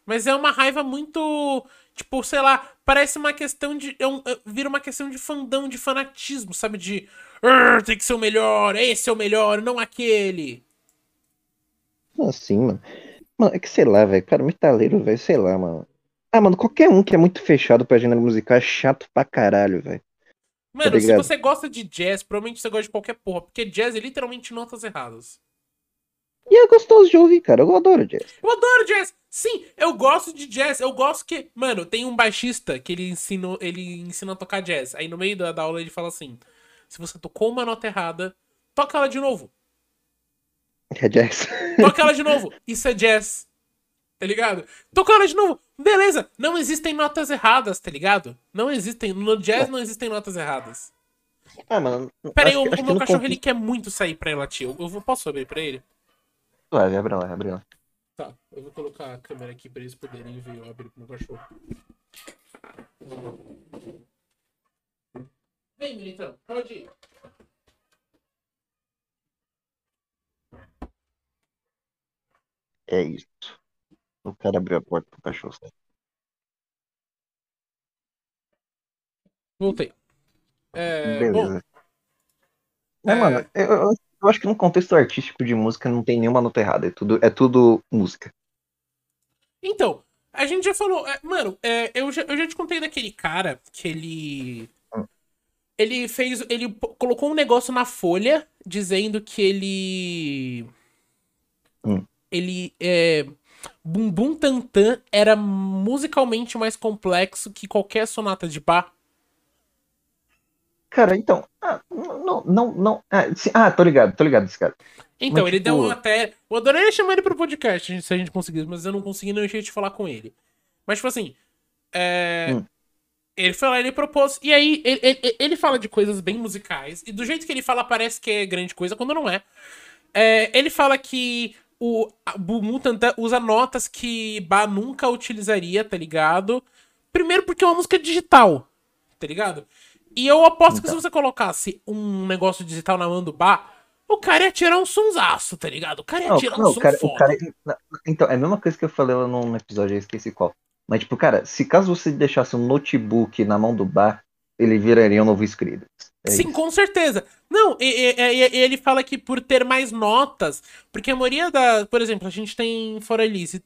Mas é uma raiva muito. Tipo, sei lá, parece uma questão de. É um, é- vira uma questão de fandão, de fanatismo, sabe? De. "Arr, tem que ser o melhor, esse é o melhor, não aquele. assim, mano. Mano, é que sei lá, velho. Cara, metaleiro, velho, sei lá, mano. Ah, mano, qualquer um que é muito fechado pra gênero musical é chato pra caralho, velho. Mano, se ligado? você gosta de jazz, provavelmente você gosta de qualquer porra. Porque jazz é literalmente notas erradas. E é gostoso de ouvir, cara. Eu adoro jazz. Eu adoro jazz. Sim, eu gosto de jazz. Eu gosto que. Mano, tem um baixista que ele ensinou, ele ensina a tocar jazz. Aí no meio da, da aula ele fala assim: se você tocou uma nota errada, toca ela de novo. É jazz. Toca ela de novo. Isso é jazz. Tá ligado? Toca ela de novo. Beleza. Não existem notas erradas, tá ligado? Não existem. No jazz não existem notas erradas. Ah, mano. Pera aí, o, meu cachorro ele quer muito sair pra ir latir. Eu, posso abrir pra ele? Vai, abre lá, abre lá. Tá, eu vou colocar a câmera aqui pra eles poderem ver eu abrir pro meu cachorro. Vem, militão, pode ir. É isso. O cara abriu a porta pro cachorro sair. Voltei. É, bom, Beleza. É, é- mano, eu, eu- acho que no contexto artístico de música não tem nenhuma nota errada. É tudo, é tudo música. Então, a gente já falou. é, mano, é, eu, já, eu já te contei daquele cara que ele. Hum. Ele fez. Ele colocou um negócio na folha dizendo que ele. Hum. Ele. É, Bum Bum Tantan era musicalmente mais complexo que qualquer sonata de Bach. Cara, então. Ah, não, não, não. Ah, sim, ah, tô ligado, tô ligado desse cara. Então, Mas, ele deu tipo- um até. Eu adoraria chamar ele pro podcast se a gente conseguisse, mas eu não consegui não jeito de falar com ele. Mas, tipo assim. É... Hum. Ele foi lá, ele propôs. E aí, ele, ele, ele fala de coisas bem musicais. E do jeito que ele fala, parece que é grande coisa, quando não é. É, ele fala que o Bumu Tantan usa notas que Bá nunca utilizaria, tá ligado? Primeiro porque é uma música digital, tá ligado? E eu aposto que se Então. você colocasse um negócio digital na mão do Bá, o cara ia tirar um sonsaço, tá ligado? O cara ia Não, tirar um não, som o cara, o. Então, é a mesma coisa que eu falei lá num episódio, eu esqueci qual. Mas, tipo, cara, se caso você deixasse um notebook na mão do bar, ele viraria um novo Skrillex. É Sim, isso. com certeza. Não, e, e- e- ele fala que por ter mais notas, porque a maioria da. Por exemplo, a gente tem For Elise,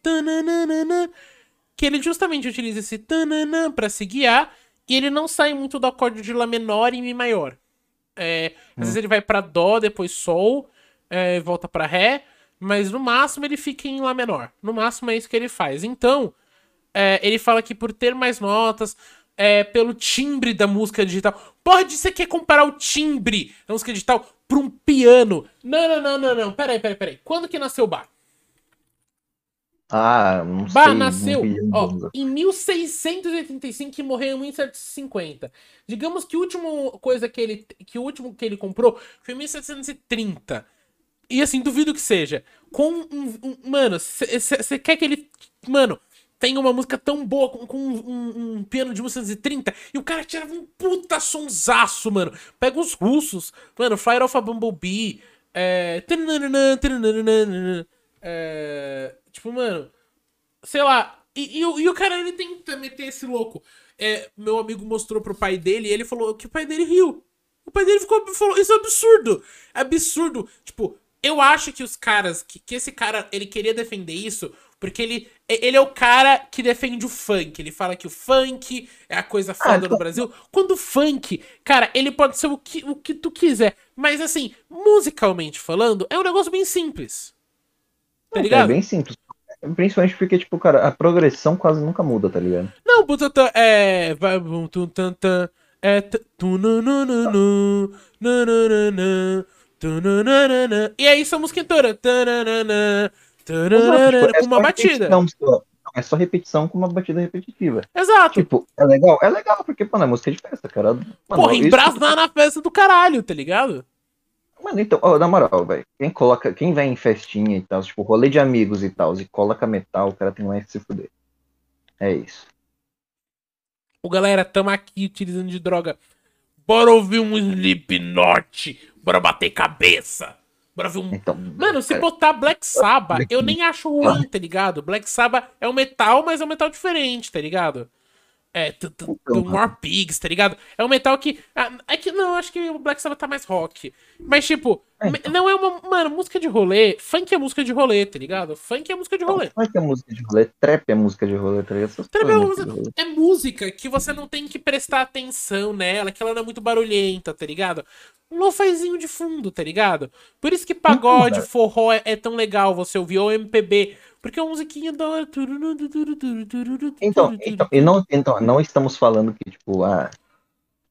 que ele justamente utiliza esse tananã pra se guiar, e ele não sai muito do acorde de Lá menor e Mi maior. É, às vezes ele vai pra Dó, depois Sol, é, volta pra Ré, mas no máximo ele fica em Lá menor. No máximo é isso que ele faz. Então, é, ele fala que por ter mais notas, é, pelo timbre da música digital. Pode você quer comparar o timbre da música digital pra um piano? Não, não, não, não, não. Peraí, peraí, peraí. Quando que nasceu o Bach? Ah, não Bach sei. nasceu ó, em 1685 e morreu em 1750. Digamos que o último coisa que ele que o último que ele comprou foi em 1730. E assim, duvido que seja. Com um, um- mano, você quer que ele, mano, tenha uma música tão boa com, com um, um- um piano de 1930 e o cara tirava um puta sonsaço, mano. Pega os russos, mano, Fire of a Bumblebee, é, é, tipo, mano, sei lá. E, e o- e o cara, ele tenta meter esse louco. É, meu amigo mostrou pro pai dele e ele falou que o pai dele riu. O pai dele ficou, falou, isso é absurdo. É absurdo. Tipo, eu acho que os caras, que, que esse cara, ele queria defender isso, porque ele, ele é o cara que defende o funk. Ele fala que o funk é a coisa foda então- no Brasil. Quando o funk, cara, ele pode ser o que, o que tu quiser. Mas assim, musicalmente falando, é um negócio bem simples. Tá É ligado? bem simples. Principalmente porque, tipo, cara, a progressão quase nunca muda, tá ligado? Não, Butantan é. vai, bum, tum, tan, tan, É. tu, nu, nu, nu, nu, nu, nu, nu, nu, tu, nu, nu, nu, nu. E aí essa música inteira. tananana, Tipo, é Com uma batida. só. É só repetição com uma batida repetitiva. Exato. Tipo, é legal? É legal, porque, mano, é música de festa, cara. Mano, Porra, isso- embrasar na festa do caralho, tá ligado? Mano, então, ó, na moral, velho. Quem coloca, quem vai em festinha e tal, tipo, rolê de amigos e tal, e coloca metal, o cara tem mais que se fuder. É isso. Ô galera, tamo aqui utilizando de droga. Bora ouvir um Slipknot. Bora bater cabeça. Bora ver um Então. Mano, se botar Black Sabbath, eu nem acho ruim, tá ligado? Black Sabbath é um metal, mas é um metal diferente, tá ligado? É, t- Então, More Pigs, tá ligado? É um metal que. ah, É que não, acho que o Black Sabbath tá mais rock. Mas, tipo, É, me- não é uma. Mano, música de rolê. Funk é música de rolê, tá ligado? Funk é música de rolê. Como é música de rolê? Trap é música de rolê, tá ligado? Trap é música- rolê. É música que você não tem que prestar atenção nela, que ela não é muito barulhenta, tá ligado? Um lofazinho de fundo, tá ligado? Por isso que pagode, forró é, é tão legal você ouvir, ou MPB. Porque é uma musiquinha da hora. Então, então, e não, então, não estamos falando que, tipo, ah,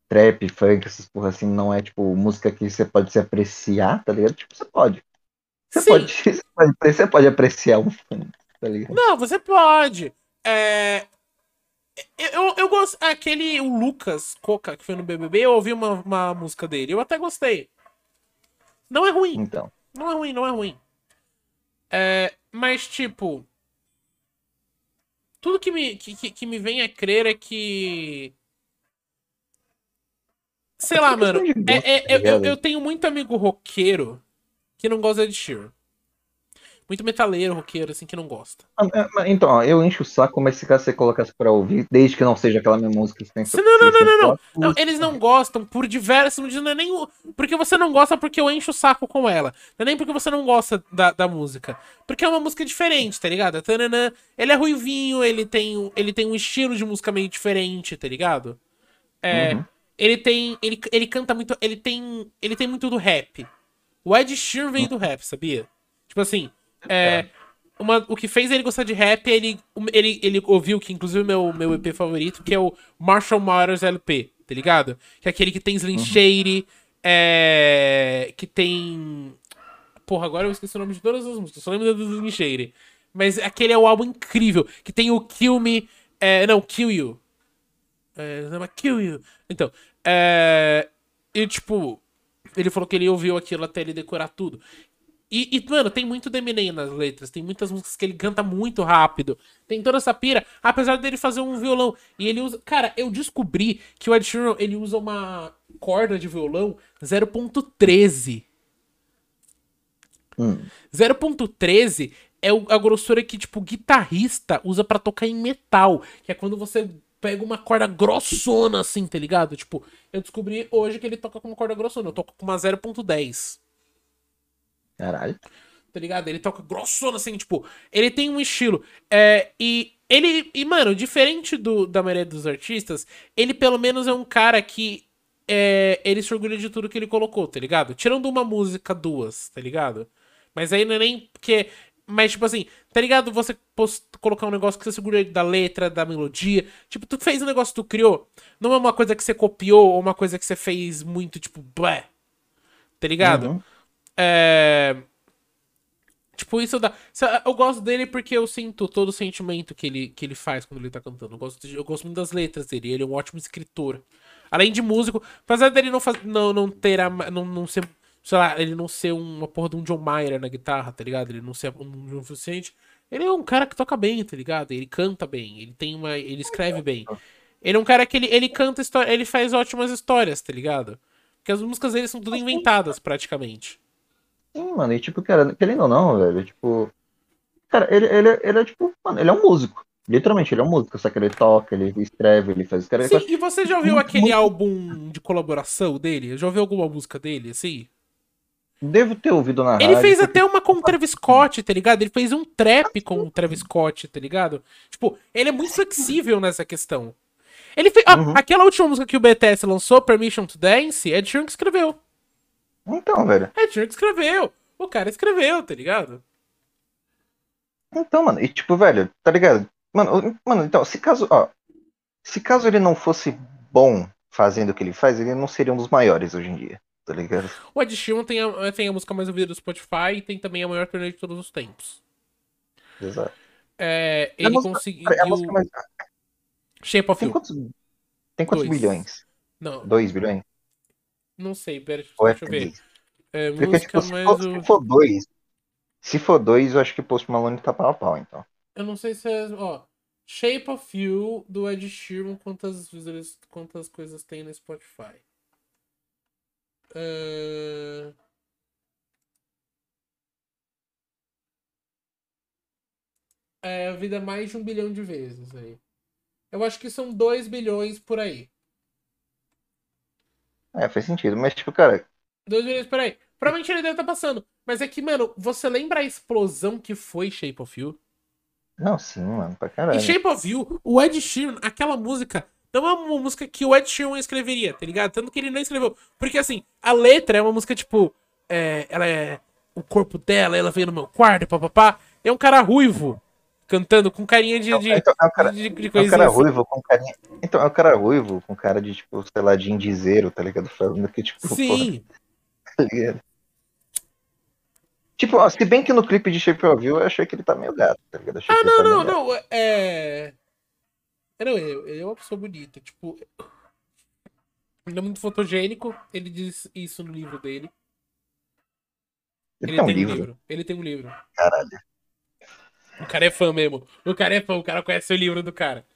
trap, funk, essas porra assim, não é, tipo, música que você pode se apreciar, tá ligado? Tipo, você pode. Você Sim. pode, você *laughs* pode, você pode apreciar um funk, tá ligado? Não, você pode. É. Eu, eu, eu gosto. Aquele. O Lucas Coca, que foi no BBB, eu ouvi uma, uma música dele. Eu até gostei. Não é ruim. Então. Não é ruim, não é ruim. É, Mas, tipo. Tudo que me, que, que, que me vem a crer é que. Sei lá, mano. É, é, eu, eu tenho muito amigo roqueiro que não gosta de Sheeran. Muito metaleiro, roqueiro, assim, que não gosta. Ah, é, então, ó, eu encho o saco, mas se você colocasse pra ouvir, desde que não seja aquela minha música que você tem Não, não, não, não, não. não. Eles não gostam por diversos motivos. Não é nem porque você não gosta porque eu encho o saco com ela. Não é nem porque você não gosta da, da música. Porque é uma música diferente, tá ligado? Tanana, ele é ruivinho, ele tem, ele tem um estilo de música meio diferente, tá ligado? É. Uhum. Ele tem. Ele, ele canta muito. Ele tem. Ele tem muito do rap. O Ed Sheeran veio do rap, sabia? Tipo assim, é, uma, o que fez ele gostar de rap, ele, ele, ele ouviu, que inclusive o meu, meu EP favorito, que é o Marshall Mathers LP, tá ligado? Que é aquele que tem Slim uhum. Shady, é, que tem... Porra, agora eu esqueci o nome de todas as músicas, só lembro do Slim Shady. Mas aquele é um álbum incrível, que tem o Kill Me... É, não, Kill You. É, Kill You. Então, é, e tipo... Ele falou que ele ouviu aquilo até ele decorar tudo. E, e, mano, tem muito Eminem nas letras. Tem muitas músicas que ele canta muito rápido. Tem toda essa pira, apesar dele fazer um violão. E ele usa. Cara, eu descobri que o Ed Sheeran ele usa uma corda de violão 0.13. Hum. 0.13 é a grossura que, tipo, guitarrista usa para tocar em metal. Que é quando você pega uma corda grossona, assim, tá ligado? Tipo, eu descobri hoje que ele toca com uma corda grossona. Eu toco com uma 0.10. Caralho. Tá ligado? Ele toca grossona, assim, tipo, ele tem um estilo. É, e ele, e mano, diferente do, da maioria dos artistas, ele pelo menos é um cara que é, ele se orgulha de tudo que ele colocou, tá ligado? Tirando uma música, duas, tá ligado? Mas aí não é nem porque. Mas, tipo assim, tá ligado? Você colocar um negócio que você segura da letra, da melodia. Tipo, tu fez um negócio que tu criou. Não é uma coisa que você copiou ou uma coisa que você fez muito, tipo, blé. Tá ligado? Uhum. É... Tipo, isso dá. Eu gosto dele porque eu sinto todo o sentimento que ele, que ele faz quando ele tá cantando. Eu gosto, eu gosto muito das letras dele. Ele é um ótimo escritor. Além de músico, apesar dele não, faz... não, não ter a... não, não ser. Sei lá, ele não ser uma porra de um John Mayer na guitarra, tá ligado? Ele não ser um John Vicente. Ele é um cara que toca bem, tá ligado? Ele canta bem, ele tem uma. ele escreve bem. Ele é um cara que ele, ele canta história. Ele faz ótimas histórias, tá ligado? Porque as músicas dele são tudo inventadas, praticamente. Sim, mano, e tipo, cara, querendo ou não, velho, tipo. Cara, ele, ele, ele é tipo, mano, ele é um músico. Literalmente, ele é um músico, só que ele toca, ele escreve, ele faz. Cara, Sim, e você já ouviu aquele álbum de colaboração dele? Já ouviu alguma música dele, assim? Devo ter ouvido na Ele rádio, fez até uma com o Travis Scott, tá ligado? Ele fez um trap com o Travis Scott, tá ligado? Tipo, ele é muito flexível nessa questão. Ele fez. Uhum. Ah, aquela última música que o BTS lançou, Permission to Dance, é Ed Sheeran que escreveu. Então, velho. É, tinha que escreveu. O cara escreveu, tá ligado? Então, mano, e tipo, velho, tá ligado? Mano, mano, então, se caso, ó, se caso ele não fosse bom fazendo o que ele faz, ele não seria um dos maiores hoje em dia, tá ligado? O Ed Sheeran tem a, tem a música mais ouvida do Spotify e tem também a maior turnê de todos os tempos. Exato. É, ele música, conseguiu... É a música mais... Shape of tem You. Quantos, tem quantos Dois. bilhões? Não. Dois bilhões? Não sei, pera, deixa é eu ver. É, Porque, música tipo, se, for, o... se for dois, se for dois, eu acho que Post Malone tá pau a pau, então. Eu não sei se é. Ó, Shape of You do Ed Sheeran, quantas, quantas coisas tem no Spotify? Uh... É, a vida mais de um bilhão de vezes aí. Eu acho que são dois bilhões por aí. É, faz sentido. Mas, tipo, cara. Dois bilhões, peraí. Provavelmente ele deve estar tá passando. Mas é que, mano, você lembra a explosão que foi Shape of You? Não, sim, mano, pra caralho. Em Shape of You, o Ed Sheeran, aquela música, não é uma música que o Ed Sheeran escreveria, tá ligado? Tanto que ele não escreveu. Porque, assim, a letra é uma música, tipo, é, ela é o corpo dela, ela veio no meu quarto, papapá. É um cara ruivo, cantando com carinha de, de, então, é um cara, de, de é um cara ruivo com carinha. Então, é um cara ruivo com cara de, tipo, sei lá, de indizeiro, tá ligado? Falando que, tipo, Sim. Porra, *laughs* tá ligado? Tipo, ó, se bem que no clipe de Shape of You eu achei que ele tá meio gato, tá ligado? ah, não, tá não, não. É. Não, ele é uma pessoa bonita. Tipo. Ele é muito fotogênico. Ele diz isso no livro dele. Ele, ele tem, um, livro. um livro. Ele tem um livro. Caralho. O cara é fã mesmo. O cara é fã, o cara conhece o livro do cara.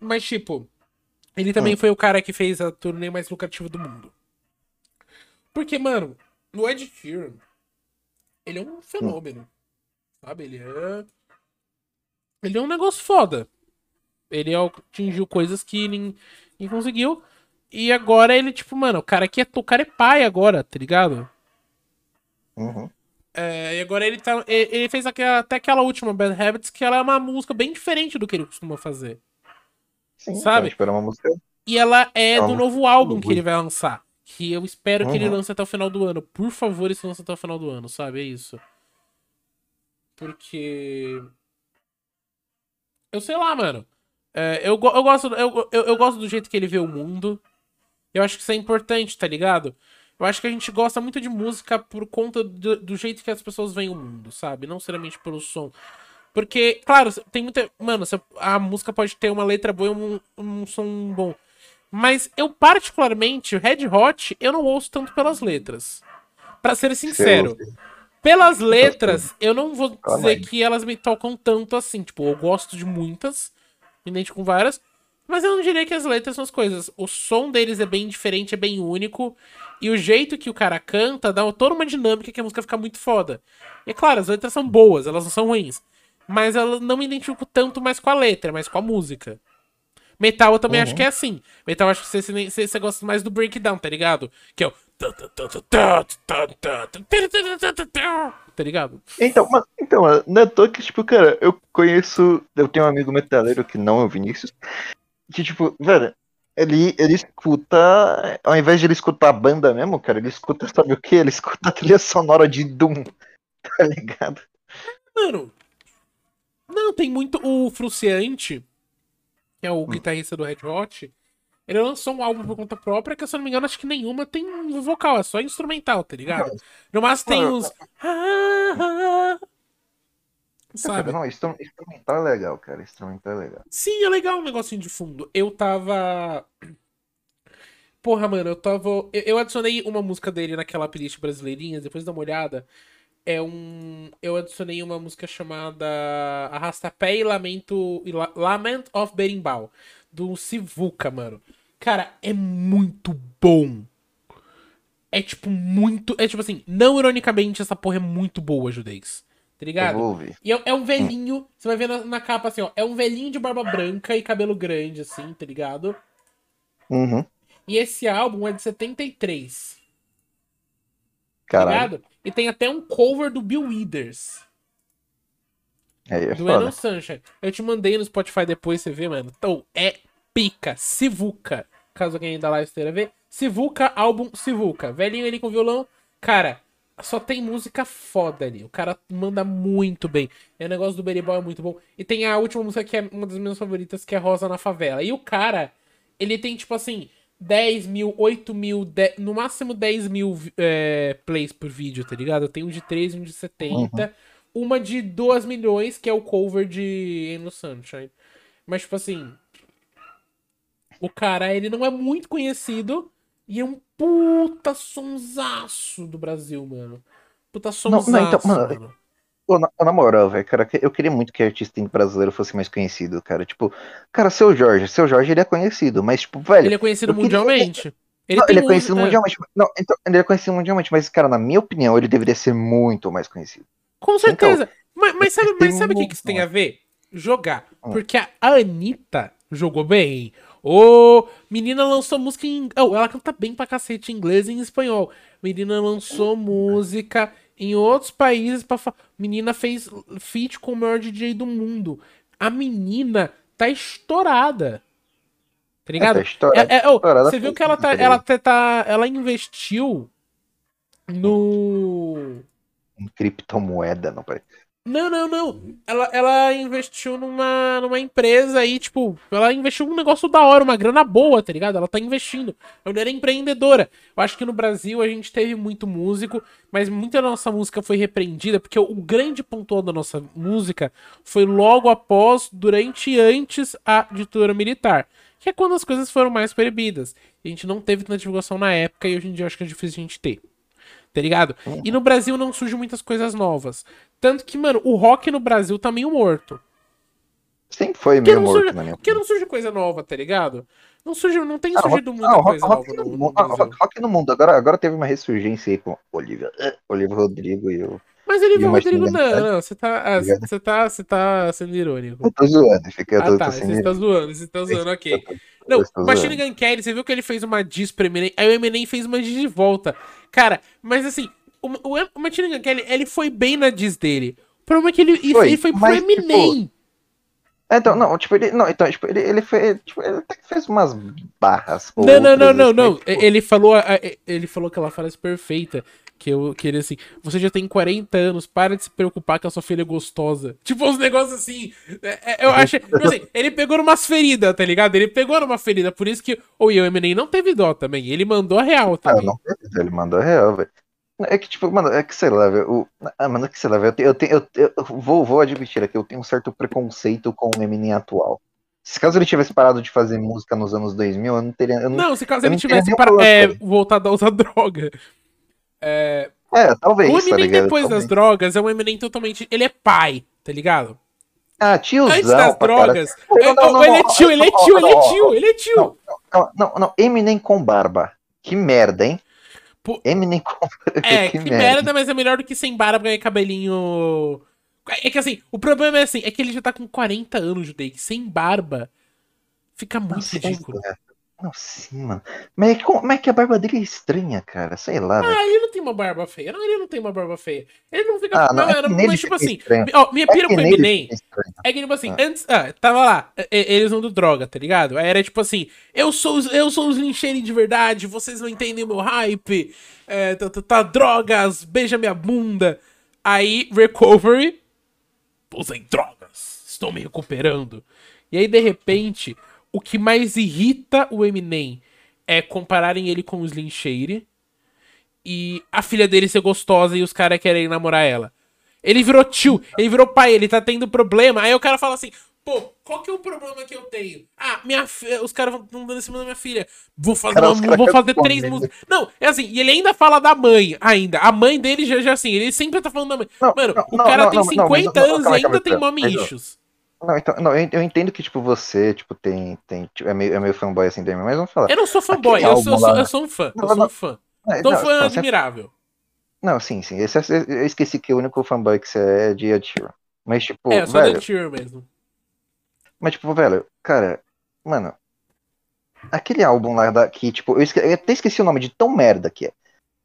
Mas, tipo, ele também foi o cara que fez a turnê mais lucrativa do mundo. Porque, mano, o Ed Sheeran, ele é um fenômeno. Sabe? Ele é. Ele é um negócio foda. Ele atingiu coisas que ninguém conseguiu. E agora ele, tipo, mano, o cara aqui é. O cara é pai agora, tá ligado? Uhum. É, e agora ele tá. Ele fez até aquela última Bad Habits, que ela é uma música bem diferente do que ele costuma fazer. Sim, Sabe? Esperar uma música. E ela é É do novo álbum que ele vai lançar. Que eu espero que ele Uhum. lance até o final do ano. Por favor, esse lance até o final do ano, sabe? É isso. Porque. Eu sei lá, mano. É, eu, eu, gosto, eu, eu, eu gosto do jeito que ele vê o mundo. Eu acho que isso é importante, tá ligado? Eu acho que a gente gosta muito de música por conta do, do jeito que as pessoas veem o mundo, sabe? Não seriamente pelo som. Porque, claro, tem muita. Mano, a música pode ter uma letra boa e um, um som bom. Mas eu, particularmente, o Red Hot, eu não ouço tanto pelas letras. Pra ser sincero. Pelas letras, eu não vou dizer que elas me tocam tanto assim. Tipo, eu gosto de muitas, me identifico com várias. Mas eu não diria que as letras são as coisas. O som deles é bem diferente, é bem único. E o jeito que o cara canta dá toda uma dinâmica que a música fica muito foda. E é claro, as letras são boas, elas não são ruins. Mas eu não me identifico tanto mais com a letra, mas com a música. Metal eu também Uhum. acho que é assim. Metal eu acho que você, você, você gosta mais do breakdown, tá ligado? Que é o. Tá ligado? Então, mas, então, é à toa que, tipo, cara, eu conheço. Eu tenho um amigo metaleiro que não é o Vinícius. Que, tipo, velho, ele, ele escuta. Ao invés de ele escutar a banda mesmo, cara, ele escuta, sabe o que? Ele escuta a trilha sonora de Doom. *laughs* Tá ligado? Mano. Não, tem muito. O Fruciante, que é o guitarrista do Red Hot, ele lançou um álbum por conta própria, que se eu não me engano, acho que nenhuma tem vocal, é só instrumental, tá ligado? No máximo tem uns. Cara, Sabe? não, instru- instrumental é legal, cara. Instrumental é legal. Sim, é legal um negocinho de fundo. Eu tava. Porra, mano, eu tava. Eu, adicionei uma música dele naquela playlist brasileirinha, depois dá uma olhada. É um. Eu adicionei uma música chamada Arrastapé e Lamento. La- Lament of Berimbau, do Sivuca, mano. Cara, é muito bom. É tipo muito. É tipo assim, não ironicamente, essa porra é muito boa, judez. Tá ligado? E é, é um velhinho, você vai ver na, na capa assim, ó. É um velhinho de barba branca e cabelo grande, assim, tá ligado? Uhum. E esse álbum é de 73, tá Caralho. ligado? E tem até um cover do Bill Withers, Aí é do foda. Enon Sunshine. Eu te mandei no Spotify depois, você vê, mano. Então, é pica. Sivuca. Caso alguém da live esteja ver. Sivuca, álbum Sivuca. Velhinho ali com violão. Cara, só tem música foda ali. O cara manda muito bem. E o negócio do Beribol é muito bom. E tem a última música que é uma das minhas favoritas, que é Rosa na Favela. E o cara, ele tem tipo assim, 10 mil, 8 mil, 10 no máximo 10 mil é, plays por vídeo, tá ligado? Eu tenho um de 3 e um de 70. Uma de 2 milhões, que é o cover de No Sunshine. Mas, tipo assim. O cara, ele não é muito conhecido. E é um puta sonsaço do Brasil, mano. Puta sonsaço, não, então, mano, mano. Pô, na, na moral, velho, cara, eu queria muito que artista brasileiro fosse mais conhecido, cara. Tipo, cara, seu Jorge, seu Jorge ele é conhecido, mas, tipo, velho. Ele é conhecido eu queria- mundialmente. Ele, não, ele é conhecido música- mundialmente. Não, então, ele é conhecido mundialmente, mas, cara, na minha opinião, ele deveria ser muito mais conhecido. Com certeza. mas, mas sabe, tem mas sabe o que, que isso tem a ver? Jogar. Hum. Porque a Anitta jogou bem. Ô, menina lançou música em. Oh, ela canta bem pra cacete em inglês e em espanhol. Menina lançou música em outros países pra. fa- Menina fez feat com o maior DJ do mundo. A menina tá estourada. Tá ligado? tá estourada, É- é- oh, estourada você viu que ela tá, ela tá, tá- Ela investiu no. Em criptomoeda, não parece. Não, não, não. Ela, ela investiu numa, numa empresa aí, tipo, ela investiu num negócio da hora, uma grana boa, tá ligado? Ela tá investindo. A mulher é empreendedora. Eu acho que no Brasil a gente teve muito músico, mas muita nossa música foi repreendida, porque o, grande ponto da nossa música foi logo após, durante e antes a ditadura militar. Que é quando as coisas foram mais proibidas. A gente não teve tanta divulgação na época e hoje em dia eu acho que é difícil a gente ter. Tá ligado? E no Brasil não surgem muitas coisas novas. Tanto que, mano, o rock no Brasil tá meio morto. Sempre foi Porque meio não, morto, surge, na minha porque não surge coisa nova, tá ligado? Não, surge, não tem Ah, surgido rock- muita não, rock- coisa rock nova no no, ah, rock- rock no mundo. Agora, agora teve uma ressurgência aí com Olivia, eh, Olivia Rodrigo e o. Mas ele E viu o o Rodrigo, Gun não, Kelly? não, você tá, ah, você tá, você tá sendo irônico. Eu tô zoando, fica, eu Ah tô, tá, tô você está zoando, você está zoando, ok. Não, Machine. Gun Kelly, você viu que ele fez uma diss pro Eminem, aí o Eminem fez uma diss de volta. Cara, mas assim, o, o, Gun Kelly, ele foi bem na diss dele. O problema é que ele, Foi, ele foi pro mas, tipo, Eminem. É, Então, não, tipo, ele. Não, então, tipo, ele, ele fez. Tipo, ele até fez umas barras. Não, não, não, não, assim, não. tipo, Ele falou, a- a- ele falou aquela frase perfeita. Que, eu, que ele assim, você já tem 40 anos, para de se preocupar que a sua filha é gostosa. Tipo, uns negócios assim. é, é, eu acho. Tipo assim, ele pegou numas feridas, tá ligado? Ele pegou numa ferida. Por isso que. O Eminem não teve dó também. Ele mandou a real Ah, também. não teve, ele mandou real, velho. É que, tipo, mano, é que sei lá, velho. Ah, mano, é que sei lá, velho. Eu, tenho, eu, eu, eu vou, vou admitir aqui, eu tenho um certo preconceito com o Eminem atual. Se caso ele tivesse parado de fazer música nos anos 2000, eu não teria. Eu não... Não, se caso ele tivesse entendi para, o é, voltado a usar *laughs* droga. É, talvez. o tá Eminem ligado? depois das drogas é um Eminem totalmente. Ele é pai, tá ligado? Ah, tiozão. Antes das pra caralho. drogas. É- ele é tio, ele é tio, ele é tio, ele é tio. Não, não, não, Eminem com barba. Que merda, hein? Pô, Eminem com É, que, merda. mas é melhor do que sem barba e cabelinho. É que assim, o problema é assim, é que ele já tá com 40 anos, Judei. Sem barba, fica muito Nossa, ridículo. é. Não, sim, mano. Mas é, como é que a barba dele é estranha, cara? Sei lá, velho. Ah, ele não tem uma barba feia. Não, ele não tem uma barba feia. Ele não fica. Ah, não, não, é era- mas tipo assim, ó, minha É pira com o Eminem é que, tipo assim, Ah. antes. Ah, tava lá, eles usando droga, tá ligado? Aí era tipo assim, eu sou, os- eu sou os lincheiros de verdade, vocês não entendem o meu hype. É, tá, tá, tá, drogas, beija minha bunda. Aí, recovery. Usei drogas, estou me recuperando. E aí, de repente, o que mais irrita o Eminem é compararem ele com o Slim Shady e a filha dele ser gostosa e os caras querem namorar ela. Ele virou tio, ele virou pai, ele tá tendo problema. Aí o cara fala assim: pô, qual que é o problema que eu tenho? Ah, minha fi- os caras vão dando em cima da minha filha. Vou fazer, Cara, uma- vou fazer três né? músicas. Não, é assim, e ele ainda fala da mãe, ainda. A mãe dele já, já assim, ele sempre tá falando da mãe. Não, Mano, não, o cara não, tem não, não, mas 50 não, não, anos e ainda tem mommy issues. Não, então, não, eu, entendo que, tipo, você, tipo, tem. tem tipo, é, meio, é meio fanboy assim Eminem, mas vamos falar. Eu não sou fanboy, eu sou, eu, sou, eu sou um fã. Não, eu sou um fã. Não, um não, fã não, admirável. não, sim, sim. Esse, esse- eu esqueci que o único fanboy que você é é de Ed Sheeran. Mas, tipo, é, eu sou velho. Tier mesmo. Mas, tipo, velho, cara, mano. Aquele álbum lá da, que, tipo, eu, esque- eu até esqueci o nome de tão merda que é.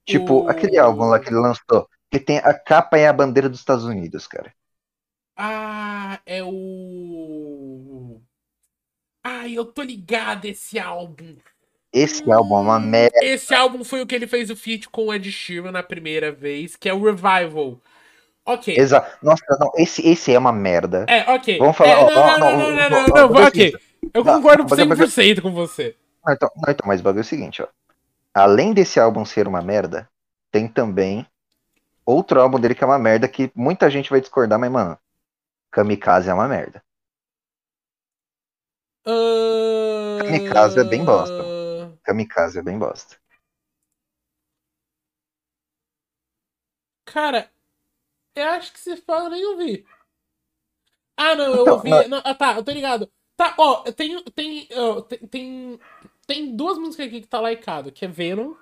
Tipo, O- aquele álbum lá que ele lançou, que tem a capa e a bandeira dos Estados Unidos, cara. Ah, é o. Ai, eu tô ligado esse álbum. Esse álbum é uma merda. Esse álbum foi o que ele fez o feat com o Ed Sheeran na primeira vez, que é o Revival. Ok. Exato. Nossa, não, esse, esse é uma merda. É, ok. Vamos falar, É, não, ó, não, não, não, não, não, não, ok. Eu concordo mas é porque- 100% com você. Não, então, não, então, mas o bagulho é o seguinte, ó. Além desse álbum ser uma merda, tem também outro álbum dele que é uma merda que muita gente vai discordar, mas, mano, Kamikaze é uma merda. Kamikaze é bem bosta. Kamikaze é bem bosta. Cara, eu acho que se fala, nem ouvi. Ah, não, eu Então, ouvi. não- não, ah, tá, eu tô ligado. Tá, ó, tem. Tem, ó, tem, tem. tem duas músicas aqui que tá likeado, que é Venom.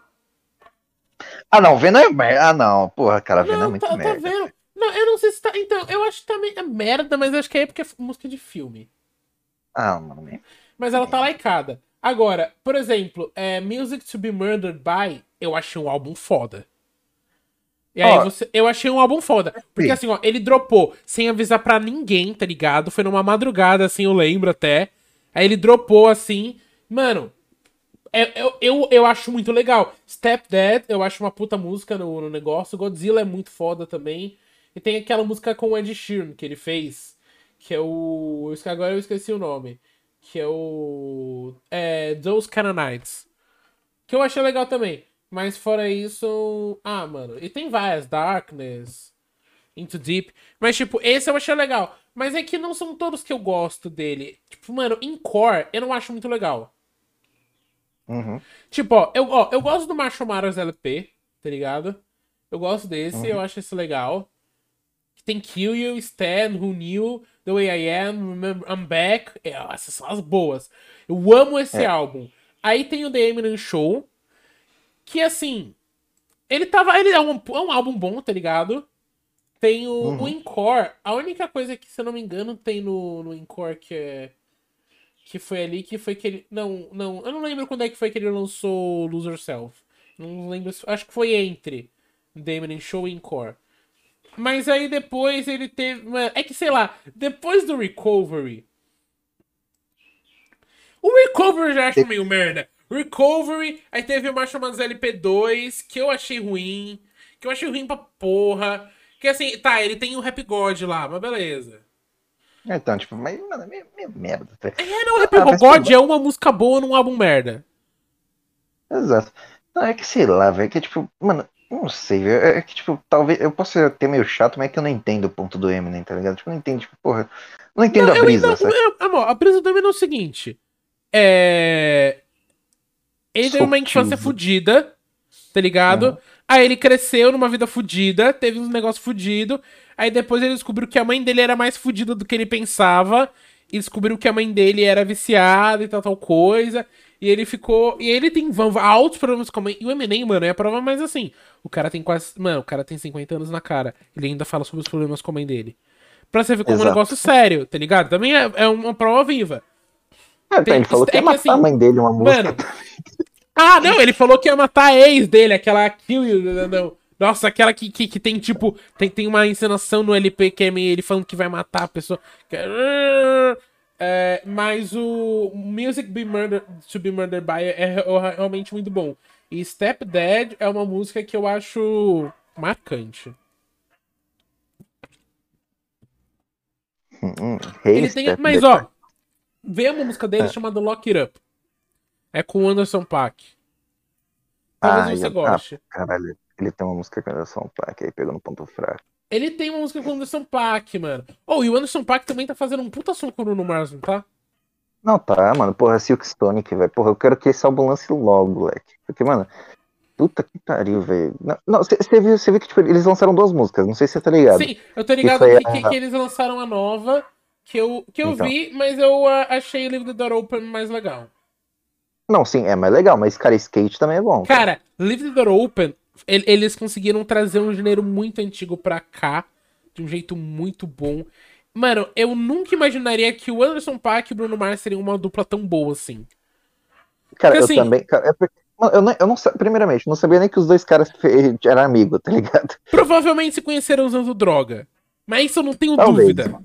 Ah, não, Venom é merda. Ah, não, porra, cara, Venom é Não, muito tá, tá merda. vendo? Não, eu não sei se tá. Então, eu acho que também é merda, mas eu acho que é porque é música de filme. Ah, mano, Mas ela tá likeada. Agora, por exemplo, é, Music to be Murdered by, eu achei um álbum foda. E aí Ó, você. Eu achei um álbum foda. Porque sim. assim, ó, ele dropou sem avisar pra ninguém, tá ligado? Foi numa madrugada, assim, eu lembro até. Aí ele dropou assim. Mano, é- eu, eu, eu acho muito legal. Step Dead, eu acho uma puta música no, no negócio. Godzilla é muito foda também. E tem aquela música com o Ed Sheeran que ele fez. Que é o. Agora eu esqueci o nome. Que é o. É. Those Nights. Que eu achei legal também. Mas fora isso. Ah, mano. E tem várias. Darkness. Into Deep. Mas, tipo, esse eu achei legal. Mas é que não são todos que eu gosto dele. Tipo, mano, em core, eu não acho muito legal. Uhum. Tipo, ó, eu, ó, eu gosto do Macho Maras LP, tá ligado? Eu gosto desse, Uhum. eu acho esse legal. Tem Kill You, Stan, Who Knew, The Way I Am, Remember I'm Back. É, essas são as boas. Eu amo esse É. álbum. Aí tem o The Eminem Show, que assim, ele tava, ele é um, é um álbum bom, tá ligado? Tem o, Uhum. o Encore. A única coisa que, se eu não me engano, tem no, no Encore que é. Que foi ali que foi que ele. Não, não. Eu não lembro quando é que foi que ele lançou Lose Yourself. Não lembro. Acho que foi entre The Eminem Show e Encore. Mas aí depois ele teve. É que sei lá, depois do Recovery. O Recovery eu já acho meio merda. Recovery, aí teve uma chamada LP2, que eu achei ruim. Que eu achei ruim pra porra. Que assim, tá, ele tem o Rap God lá, mas beleza. Então, tipo, mas, mano, é meio, meio merda. Tá? É, não, o Rap Ah, God é uma música boa num álbum merda. Exato. Não, é que sei lá, velho, que tipo, mano, não sei, velho, é que tipo, talvez, eu posso ser até meio chato, mas é que eu não entendo o ponto do Eminem, tá ligado? Tipo, não entendo, tipo, porra, não entendo Não, a brisa, sabe? eu- amor, a brisa do Eminem é o seguinte. É. Ele teve uma infância fodida, tá ligado? Uhum. Aí ele cresceu numa vida fodida, teve uns negócios fudidos. Aí depois ele descobriu que a mãe dele era mais fodida do que ele pensava. E descobriu que a mãe dele era viciada e tal, tal coisa. E ele ficou. E ele tem altos problemas com. E o Eminem, mano, é a prova mais assim. O cara tem quase. Mano, o cara tem 50 anos na cara. Ele ainda fala sobre os problemas com a mãe dele. Pra você ver como é um Exato. negócio sério, tá ligado? Também é, é uma prova viva. É, tem- ele falou que é ia que, matar assim, a mãe dele uma música. Mano. Ah, não, ele falou que ia matar a ex dele, aquela Kill You, não, não. Nossa, aquela que, que, que tem, tipo, tem, tem uma encenação no LP que é meio ele falando que vai matar a pessoa. É- É, mas o Music Be Murder, To Be Murdered By é, é realmente muito bom. E Step Dead é uma música que eu acho marcante. Hum, hum, Ele tem, mas ó, vê uma música dele É. chamada Lock It Up. É com o Anderson Paak. Talvez Ah, você eu- goste. Caralho, ele tem uma música com essa um placa aí, pegou no ponto fraco. Ele tem uma música com o Anderson Paak, mano. Oh, e o Anderson Paak também tá fazendo um puta som com o Bruno Mars, não tá? Não, tá, mano, porra, Silkstone, que vai, porra, eu quero que esse álbum lance logo, moleque. Porque, mano, puta que pariu, velho. Não, você viu, viu que, tipo, eles lançaram duas músicas, não sei se você tá ligado. Sim, eu tô ligado foi que, a- que- que eles lançaram a nova, que eu, que eu Então. vi, mas eu ah, achei Leave the Door Open mais legal. Não, sim, é mais legal, mas, cara, skate também é bom. Cara, Leave the Door Open, eles conseguiram trazer um gênero muito antigo pra cá, de um jeito muito bom. Mano, eu nunca imaginaria que o Anderson Paak e o Bruno Mars seriam uma dupla tão boa assim. Cara, Porque, eu assim- também. Cara, mano, eu, não, eu não Primeiramente, eu não sabia nem que os dois caras eram amigos, tá ligado? Provavelmente se conheceram usando droga. Mas isso eu não tenho Talvez. dúvida.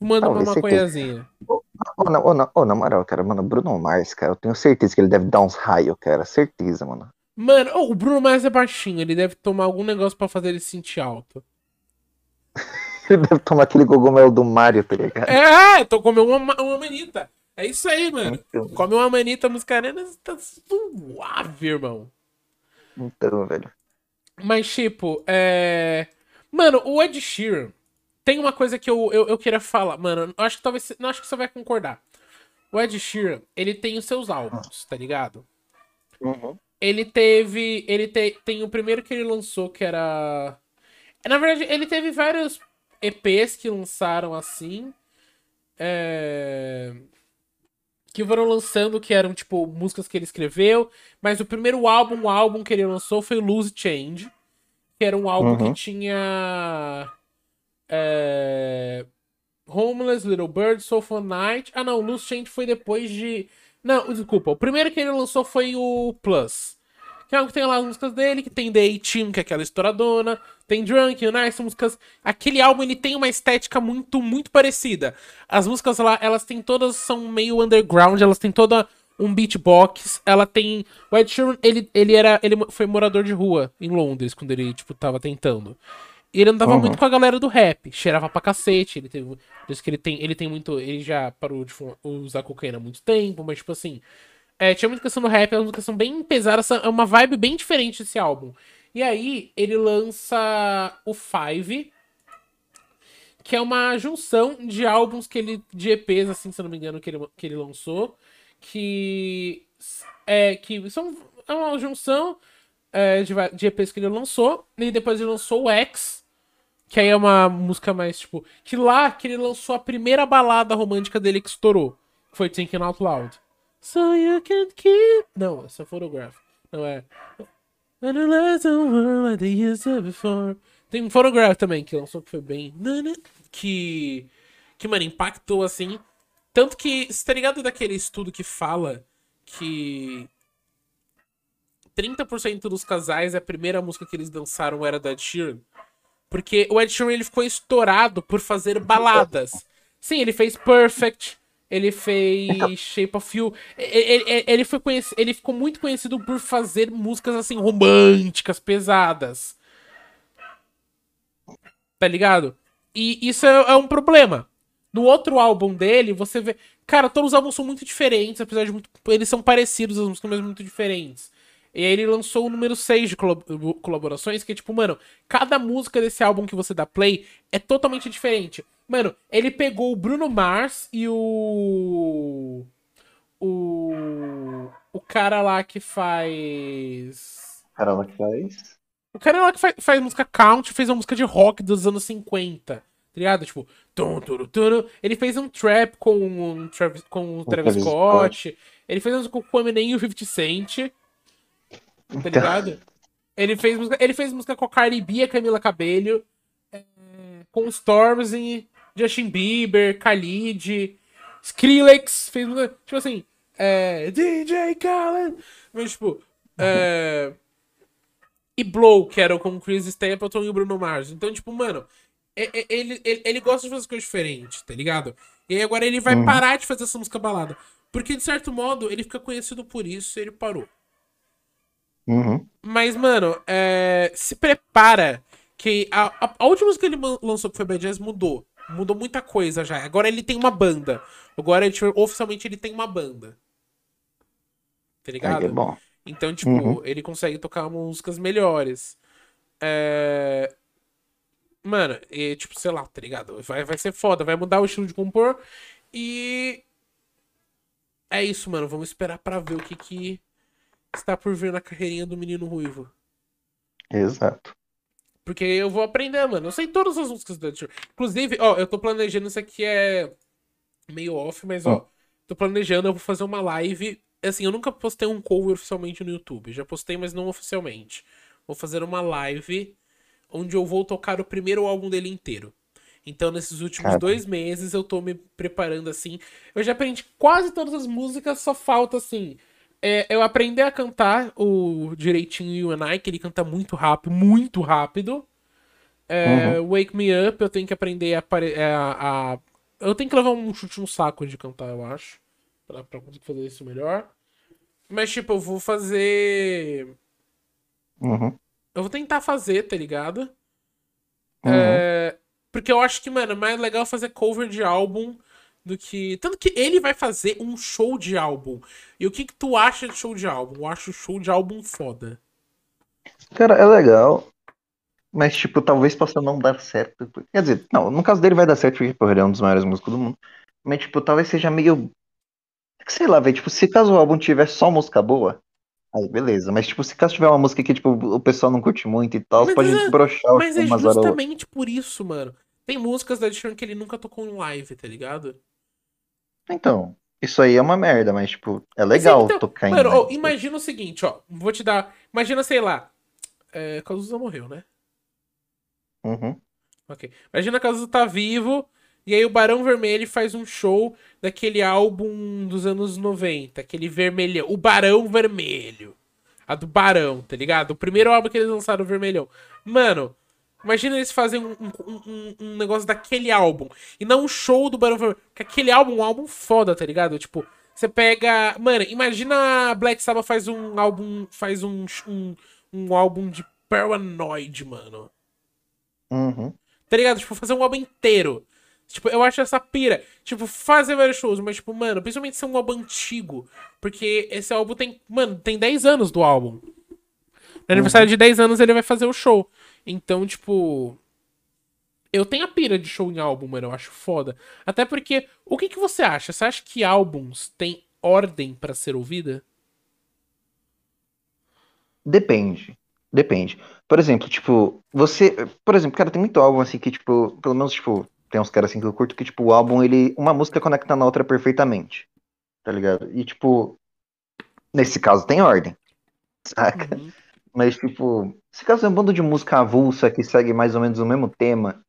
Manda uma maconhazinha. Ô, na, ô, na, ô, na moral, cara, mano, Bruno Mars, cara, eu tenho certeza que ele deve dar uns raios, cara. Certeza, mano. Mano, oh, o Bruno Mars é baixinho, ele deve tomar algum negócio pra fazer ele se sentir alto. *laughs* Ele deve tomar aquele cogumelo do Mario, tá ligado? É, tô comendo uma, uma manita. É isso aí, mano. Então, Come uma manita muscarena, tá suave, irmão. então, velho. Mas, tipo, é. Mano, o Ed Sheeran tem uma coisa que eu, eu, eu queria falar. Mano, acho que talvez. Não acho que você vai concordar. O Ed Sheeran, ele tem os seus álbuns, tá ligado? Uhum. Ele teve. Ele te, tem o primeiro que ele lançou, que era. Na verdade, ele teve vários EPs que lançaram assim. é, Que foram lançando, que eram, tipo, músicas que ele escreveu. Mas o primeiro álbum, o álbum que ele lançou foi Lose Change. Que era um álbum Uhum. que tinha. é, Homeless, Little Bird, Soul for Night. Ah, não, Loose Change foi depois de. Não, desculpa. O primeiro que ele lançou foi o Plus. Que é o que tem lá as músicas dele, que tem The A-Team, que é aquela estouradona. Tem Drunk, Nice, músicas. Aquele álbum ele tem uma estética muito, muito parecida. As músicas lá, elas têm todas. São meio underground, elas têm toda um beatbox. Ela tem. O Ed Sheeran, ele, ele era. Ele foi morador de rua em Londres, quando ele, tipo, tava tentando. E ele andava Uhum. muito com a galera do rap, cheirava pra cacete, ele teve. Diz que ele tem. Ele tem muito. Ele já parou de fumar- usar cocaína há muito tempo, mas tipo assim. É, tinha muita questão do rap, as músicas são bem pesadas, é uma vibe bem diferente desse álbum. E aí, ele lança o Five, que é uma junção de álbuns que ele. de EPs, assim, se eu não me engano, que ele, que ele lançou. Que. É, que são. É uma junção é, de, de EPs que ele lançou. E depois ele lançou o X, Que aí é uma música mais, tipo. Que lá que ele lançou a primeira balada romântica dele que estourou. Que foi Thinking Out Loud. So you can keep. Não, essa é Photograph. Não é. Tem um Photograph também, que lançou que foi bem. Que. Que, mano, impactou assim. Tanto que. Você tá ligado daquele estudo que fala que 30% dos casais, a primeira música que eles dançaram era da Sheeran. Porque o Ed Sheeran ele ficou estourado por fazer baladas. Sim, ele fez Perfect, ele fez então. Shape of You. Ele, ele, ele, foi ele ficou muito conhecido por fazer músicas assim românticas, pesadas. Tá ligado? E isso é, é um problema. No outro álbum dele, você vê. Cara, todos os álbuns são muito diferentes, apesar de muito. Eles são parecidos, as músicas, mas muito diferentes. E aí ele lançou o número 6 de colaborações, que é tipo, mano, cada música desse álbum que você dá play é totalmente diferente. Mano, ele pegou o Bruno Mars e o. O. O cara lá que faz. O cara lá que faz. O cara lá que faz, faz música country fez uma música de rock dos anos 50. Tá ligado? Tipo, tum, tum, tum, ele fez um trap com, um Travis, com o Travis, Travis Scott. Scott. Ele fez um com o Eminem e o 50 Cent. Tá então. ligado? Ele fez música, ele fez música com a Cardi B, a Camila Cabello, é, com Stormzy, Justin Bieber, Khalid, Skrillex, fez música, tipo assim, é, DJ Khaled, mas tipo, é, e Blow, que era com o Chris Stapleton e o Bruno Mars. Então, tipo, mano, ele, ele, ele gosta de fazer coisas diferentes, tá ligado? E aí agora ele vai uhum. parar de fazer essa música balada. Porque, de certo modo, ele fica conhecido por isso e ele parou. Uhum. Mas, mano, é... se prepara que a, a, a, última música que ele lançou que foi Bad Jazz mudou. Mudou muita coisa já. Agora ele tem uma banda. Agora, ele, oficialmente, ele tem uma banda. Tá ligado? É bom. Então, tipo, uhum. ele consegue tocar músicas melhores. É... Mano, e, tipo, sei lá, tá ligado? Vai, vai ser foda, vai mudar o estilo de compor. E. É isso, mano. Vamos esperar para ver o que que está por vir na carreirinha do menino ruivo. Exato. Porque eu vou aprender, mano. Eu sei todas as músicas do Ed Inclusive, ó, eu tô planejando isso aqui é meio off, mas ó, tô planejando, eu vou fazer uma live. Assim, eu nunca postei um cover oficialmente no YouTube. Já postei, mas não oficialmente. Vou fazer uma live onde eu vou tocar o primeiro álbum dele inteiro. Então, nesses últimos dois meses, eu tô me preparando assim. Eu já aprendi quase todas as músicas, só falta assim é, eu aprendi a cantar o direitinho You and I, que ele canta muito rápido, muito rápido. É, uhum. Wake Me Up, eu tenho que aprender a, é, a, a, Eu tenho que levar um chute no saco de cantar, eu acho. Pra, pra conseguir fazer isso melhor. Mas, tipo, eu vou fazer. Uhum. Eu vou tentar fazer, tá ligado? Uhum. É, porque eu acho que, mano, é mais legal fazer cover de álbum do que. Tanto que ele vai fazer um show de álbum. E o que, que tu acha de show de álbum? Eu acho show de álbum foda. Cara, é legal. Mas, tipo, talvez possa não dar certo. Quer dizer, não, no caso dele vai dar certo, porque porra, ele é um dos maiores músicos do mundo. Mas, tipo, talvez seja meio. Sei lá, velho. Tipo, se caso o álbum tiver só música boa, aí beleza. Mas, tipo, se caso tiver uma música que, tipo, o pessoal não curte muito e tal, mas pode é, broxar Mas é justamente por isso, mano. Tem músicas da Edition que ele nunca tocou em live, tá ligado? Então, isso aí é uma merda, mas, tipo, é legal então, tocar em. Mano, oh, imagina o seguinte, ó. Vou te dar. Imagina, sei lá. É, Cazuza morreu, né? Uhum. Ok. Imagina a Cazuza tá vivo. E aí o Barão Vermelho faz um show daquele álbum dos anos 90, aquele vermelhão. O Barão Vermelho. A do Barão, tá ligado? O primeiro álbum que eles lançaram, o Vermelhão. Mano, Imagina eles fazem um, um, um, um, negócio daquele álbum. E não um show do Barão Vermelho. Porque aquele álbum é um álbum foda, tá ligado? Tipo, você pega. Mano, imagina Black Sabbath faz um álbum. Faz um, um, um álbum de Paranoid, mano. Uhum. Tá ligado? Tipo, fazer um álbum inteiro. Tipo, eu acho essa pira. Tipo, fazer vários shows, mas, tipo, mano, principalmente ser um álbum antigo. Porque esse álbum tem. Mano, tem 10 anos do álbum. No aniversário uhum. de 10 anos ele vai fazer o show. Então, tipo. Eu tenho a pira de show em álbum, mano. Eu acho foda. Até porque. O que, que você acha? Você acha que álbuns têm ordem para ser ouvida? Depende. Depende. Por exemplo, tipo, você. Por exemplo, cara, tem muito álbum assim que, tipo, pelo menos, tipo, tem uns caras assim que eu curto que, tipo, o álbum, ele. Uma música conecta na outra perfeitamente. Tá ligado? E, tipo, nesse caso tem ordem. *laughs* Saca? Uhum. Mas, tipo, se caso é um bando de música avulsa que segue mais ou menos o mesmo tema,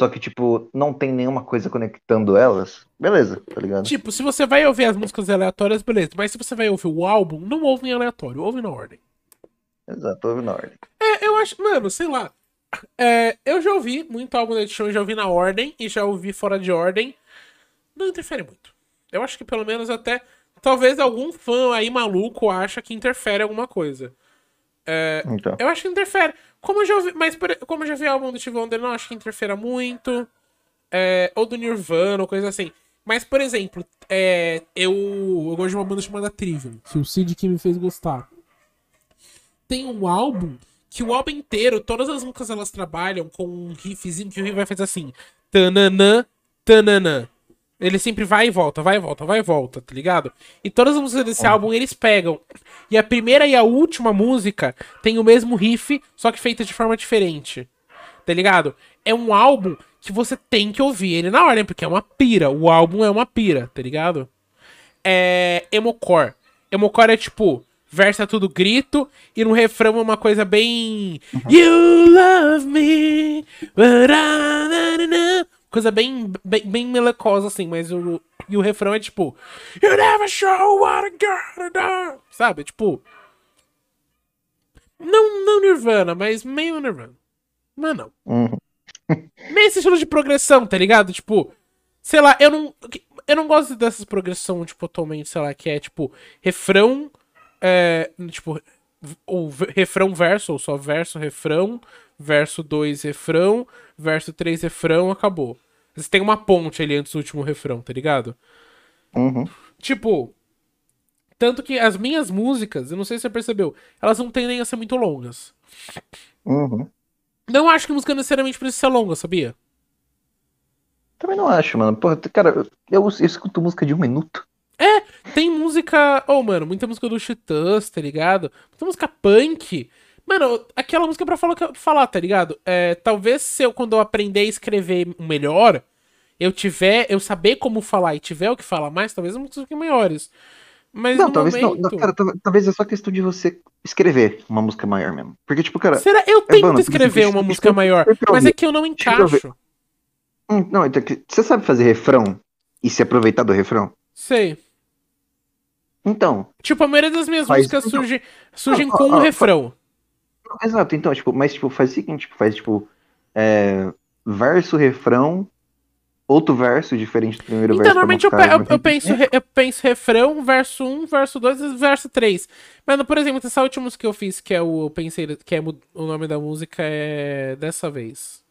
só que, tipo, não tem nenhuma coisa conectando elas, beleza, tá ligado? Tipo, se você vai ouvir as músicas aleatórias, beleza. Mas se você vai ouvir o álbum, não ouve em aleatório, ouve na ordem. Exato, ouve na ordem. É, eu acho, mano, sei lá. É, eu já ouvi muito álbum da edição, já ouvi na ordem e já ouvi fora de ordem. Não interfere muito. Eu acho que pelo menos até. Talvez algum fã aí maluco acha que interfere alguma coisa. É, então. Eu acho que interfere. Como eu já ouvi, mas como eu já vi álbum do Steve Wonder, não acho que interfere muito. É, ou do Nirvana, ou coisa assim. Mas, por exemplo, é, eu, eu gosto de uma banda chamada Trivium, que o Cid que me fez gostar. Tem um álbum que o álbum inteiro, todas as músicas elas trabalham com um riffzinho que o riff vai fazer assim. Tananã, tananã. Ele sempre vai e volta, vai e volta, vai e volta, tá ligado? E todas as músicas desse álbum eles pegam. E a primeira e a última música tem o mesmo riff, só que feita de forma diferente. Tá ligado? É um álbum que você tem que ouvir ele na ordem, porque é uma pira. O álbum é uma pira, tá ligado? É. Emocore. Emocore é tipo. Versa tudo grito e no refrão é uma coisa bem. Uhum. You love me, but I... Coisa bem, bem, bem melacosa, assim, mas o. E o refrão é tipo. You never show what I gotta do. Sabe? Tipo. Não, não Nirvana, mas meio Nirvana. Mas não. Uhum. *laughs* meio esse estilo de progressão, tá ligado? Tipo. Sei lá, eu não. Eu não gosto dessas progressão, tipo, atualmente, sei lá, que é tipo. Refrão. É, tipo. Ou refrão verso, ou só verso, refrão verso 2 refrão, verso 3 refrão, acabou. Você tem uma ponte ali antes do último refrão, tá ligado? Uhum. Tipo, tanto que as minhas músicas, eu não sei se você percebeu, elas não tendem a ser muito longas. Uhum. Não acho que música necessariamente precisa ser longa, sabia? Também não acho, mano. Porra, cara, eu, eu escuto música de um minuto. É, tem música. Oh, mano, muita música do Titãs, tá ligado? Muita música punk Mano, aquela música é pra falar, falar tá ligado? É, talvez se eu, quando eu aprender a escrever melhor, eu tiver, eu saber como falar e tiver o que falar mais, talvez as músicas fiquem maiores. Mas não, talvez momento... não, cara, talvez é só questão de você escrever uma música maior mesmo. Porque, tipo, cara. Será? Eu é tento escrever uma música maior, mas é que eu não encaixo. Hum, não, então, você sabe fazer refrão e se aproveitar do refrão? Sei. Então. Tipo, a maioria das minhas músicas então, surge, surgem com um refrão. Exato, então, tipo, mas tipo, faz o seguinte, tipo, faz tipo é, verso, refrão, outro verso diferente do primeiro então, verso. Normalmente eu, eu, eu, penso, eu penso refrão, verso 1, verso 2 verso 3. Mas, por exemplo, essa última música que eu fiz, que é o. Eu pensei, que é o nome da música é. Dessa vez.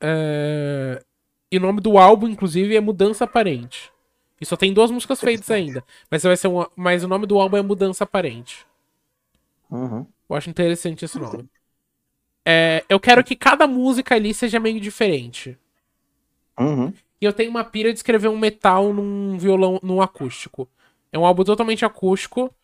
É, e o nome do álbum, inclusive, é Mudança Aparente. E só tem duas músicas feitas ainda. Mas vai ser um, mas o nome do álbum é Mudança Aparente. Uhum. Eu acho interessante esse nome. É, eu quero que cada música ali seja meio diferente. Uhum. E eu tenho uma pira de escrever um metal num violão, num acústico. É um álbum totalmente acústico.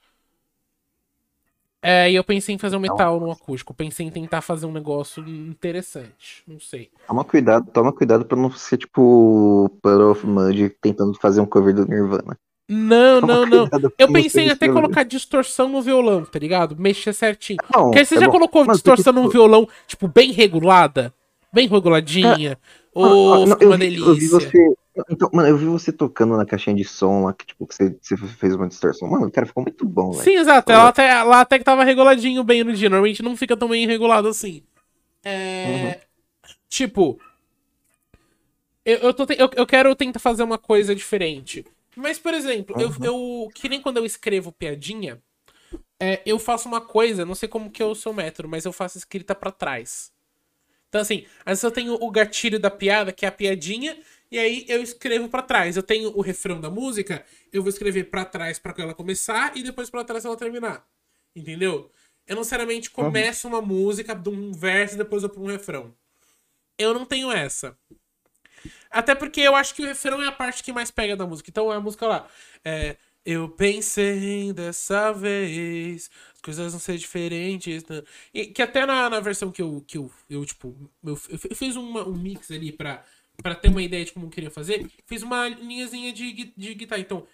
É, e eu pensei em fazer um metal no acústico. Pensei em tentar fazer um negócio interessante. Não sei. Toma cuidado, toma cuidado pra não ser tipo Puddle of Mud tentando fazer um cover do Nirvana. Não, não, não. Eu pensei em até colocar distorção no violão, tá ligado? Mexer certinho. Não, Porque você é já bom. colocou Mas distorção no violão, tipo, bem regulada? Bem reguladinha? É. Ou não, uma delícia? Eu vi você... Então, mano, eu vi você tocando na caixinha de som lá, que tipo, que você, você fez uma distorção. Mano, o cara ficou muito bom, velho. Sim, exato. Ela até, ela até que tava reguladinho bem no dia. Normalmente não fica tão bem regulado assim. É... Uhum. Tipo... Eu, eu, tô, eu, eu quero tentar fazer uma coisa diferente. Mas, por exemplo, uhum. eu, eu. Que nem quando eu escrevo piadinha, é, eu faço uma coisa, não sei como que é o seu método, mas eu faço escrita para trás. Então, assim, às vezes eu tenho o gatilho da piada, que é a piadinha, e aí eu escrevo para trás. Eu tenho o refrão da música, eu vou escrever para trás para ela começar e depois para trás ela terminar. Entendeu? Eu não necessariamente começo uma música de um verso e depois eu para um refrão. Eu não tenho essa. Até porque eu acho que o refrão é a parte que mais pega da música. Então é a música lá. É, Eu pensei dessa vez, as coisas vão ser diferentes. Né? E, que até na, na versão que eu, que eu, eu tipo, eu, eu fiz uma, um mix ali pra, pra ter uma ideia de como eu queria fazer. Fiz uma linhazinha de, de guitarra. Então.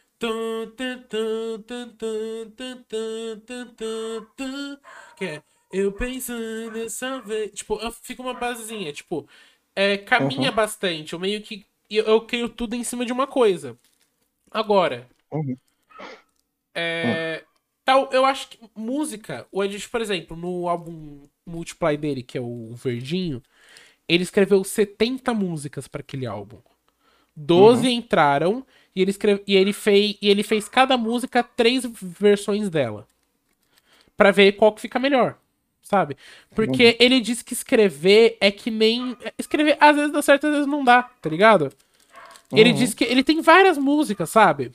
Que é. Eu pensei dessa vez. Tipo, fica uma basezinha. Tipo, é, caminha uhum. bastante. Eu meio que. Eu, eu crio tudo em cima de uma coisa. Agora. Uhum. É, tal, eu acho que música, o Edith, por exemplo, no álbum Multiply dele, que é o Verdinho, ele escreveu 70 músicas para aquele álbum. 12 uhum. entraram e ele, escreve, e, ele fez, e ele fez cada música três versões dela. para ver qual que fica melhor. Sabe? Porque ele diz que escrever é que nem. Escrever às vezes dá certo, às vezes não dá, tá ligado? Uhum. Ele diz que ele tem várias músicas, sabe?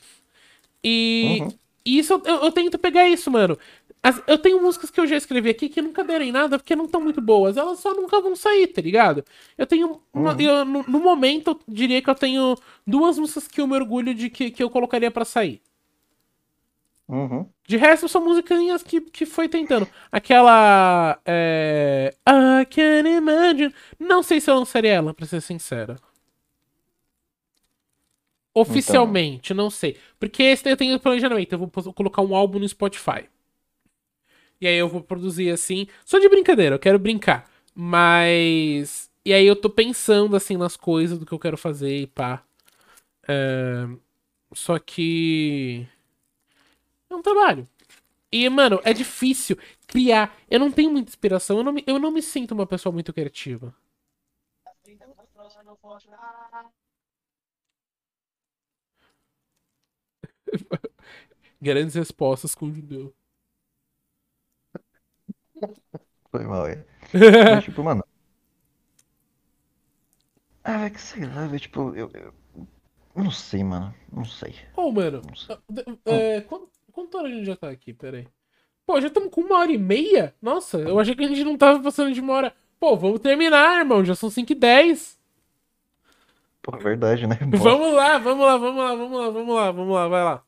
E, uhum. e isso eu, eu, tento pegar isso, mano. As, eu tenho músicas que eu já escrevi aqui que nunca deram em nada porque não estão muito boas. Elas só nunca vão sair, tá ligado? Eu tenho. Uma, uhum. eu, no, no, momento, eu diria que eu tenho duas músicas que eu me orgulho de que, que eu colocaria para sair. Uhum. De resto, são musiquinhas que, que foi tentando. Aquela. É, I can imagine. Não sei se eu lançaria ela, pra ser sincero. Oficialmente, então. não sei. Porque esse eu tenho planejamento. Eu vou colocar um álbum no Spotify. E aí eu vou produzir assim. Só de brincadeira, eu quero brincar. Mas. E aí eu tô pensando assim nas coisas do que eu quero fazer e pá. É... Só que. É um trabalho. E, mano, é difícil criar. Eu não tenho muita inspiração. Eu não me, eu não me sinto uma pessoa muito criativa. *laughs* Grandes respostas com judeu. Foi mal, é. *laughs* Mas, tipo, mano. Ah, é que sei lá, velho. Tipo, eu, eu. Não sei, mano. Não sei. Ô, oh, mano. Sei. É, hum. Quanto, hora a gente já tá aqui? Pera aí. Pô, já estamos com uma hora e meia? Nossa, eu achei que a gente não tava passando de uma hora. Pô, vamos terminar, irmão. Já são 5 e 10. Pô, é verdade, né? *laughs* Vamos lá, vamos lá, vamos lá, vamos lá, vamos lá, vamos lá, vai lá.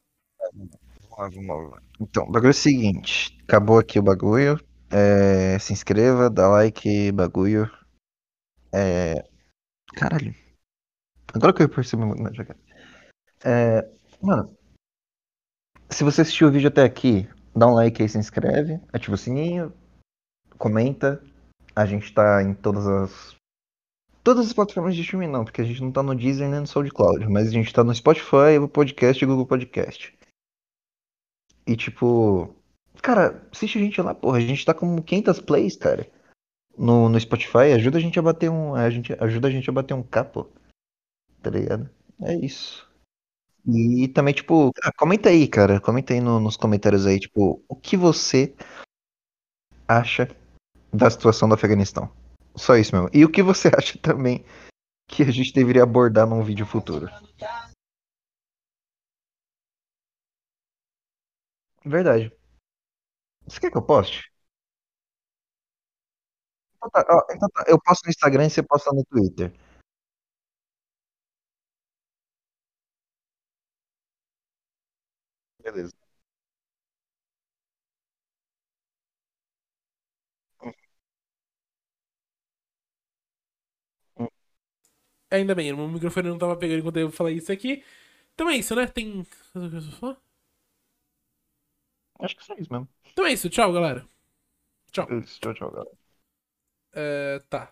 Vamos lá, vamos lá. Então, o bagulho é o seguinte. Acabou aqui o bagulho. É, se inscreva, dá like, bagulho. É. Caralho. Agora que eu percebi jogada. É. Mano. Se você assistiu o vídeo até aqui, dá um like aí, se inscreve, ativa o sininho, comenta. A gente tá em todas as. Todas as plataformas de streaming não, porque a gente não tá no Deezer nem no SoundCloud, mas a gente tá no Spotify, o Podcast e Google Podcast. E tipo, cara, assiste a gente lá, porra. A gente tá com 500 plays, cara. No, no Spotify, ajuda a gente a bater um. A gente, ajuda a gente a bater um capo. Tá ligado? É isso. E também, tipo, ah, comenta aí, cara. Comenta aí no, nos comentários aí, tipo, o que você acha da situação do Afeganistão. Só isso mesmo. E o que você *laughs* acha também que a gente deveria abordar num vídeo futuro. Verdade. Você quer que eu poste? Então tá, ó, então tá, eu posto no Instagram e você posta no Twitter. Beleza. Hum. Ainda bem, o microfone não tava pegando enquanto eu falei isso aqui. Então é isso, né? Tem. Acho que é só isso mesmo. Então é isso, tchau, galera. Tchau. Isso, tchau, tchau, galera. É, tá.